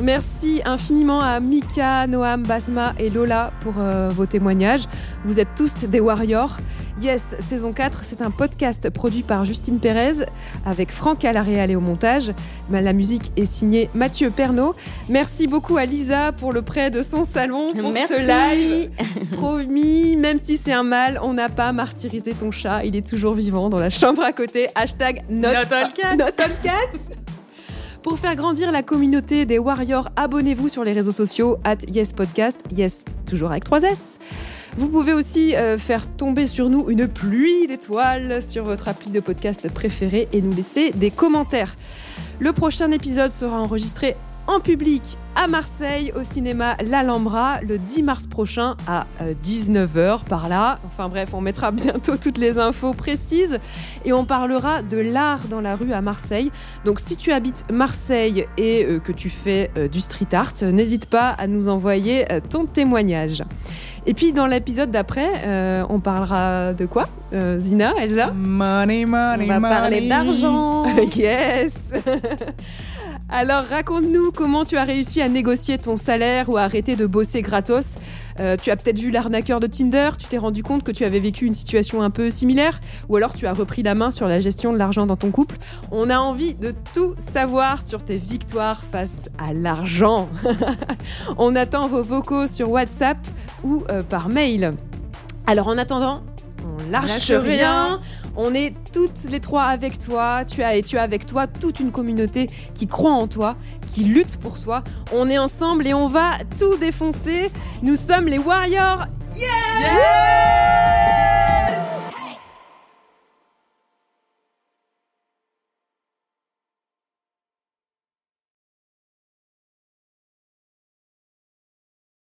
Merci infiniment à Mika, Noam, Basma et Lola pour euh, vos témoignages. Vous êtes tous des warriors. Yes, saison 4, c'est un podcast produit par Justine Pérez avec Franck à la réal et au montage. La musique est signée Mathieu Pernaud. Merci beaucoup à Lisa pour le prêt de son salon pour Merci. ce live. Promis, même si c'est un mal, on n'a pas martyrisé ton chat. Il est toujours vivant dans la chambre à côté. Hashtag not, Not all cats. not all cats. Pour faire grandir la communauté des Warriors, abonnez-vous sur les réseaux sociaux at Yes Podcast, Yes toujours avec 3 S. Vous pouvez aussi euh, faire tomber sur nous une pluie d'étoiles sur votre appli de podcast préféré et nous laisser des commentaires. Le prochain épisode sera enregistré en public à Marseille au cinéma L'Alhambra le 10 mars prochain à 19h par là. Enfin bref, on mettra bientôt toutes les infos précises et on parlera de l'art dans la rue à Marseille. Donc si tu habites Marseille et euh, que tu fais euh, du street art, euh, n'hésite pas à nous envoyer euh, ton témoignage. Et puis dans l'épisode d'après, euh, on parlera de quoi Euh, Zina, Elsa? Money, On money, va parler money. d'argent. Yes Alors raconte-nous comment tu as réussi à négocier ton salaire ou à arrêter de bosser gratos. Euh, tu as peut-être vu l'arnaqueur de Tinder, tu t'es rendu compte que tu avais vécu une situation un peu similaire, ou alors tu as repris la main sur la gestion de l'argent dans ton couple. On a envie de tout savoir sur tes victoires face à l'argent. On attend vos vocaux sur WhatsApp ou euh, par mail. Alors en attendant, on lâche, rien. On est toutes les trois avec toi. Tu as et tu as avec toi toute une communauté qui croit en toi, qui lutte pour toi. On est ensemble et on va tout défoncer. Nous sommes les Warriors. Yeah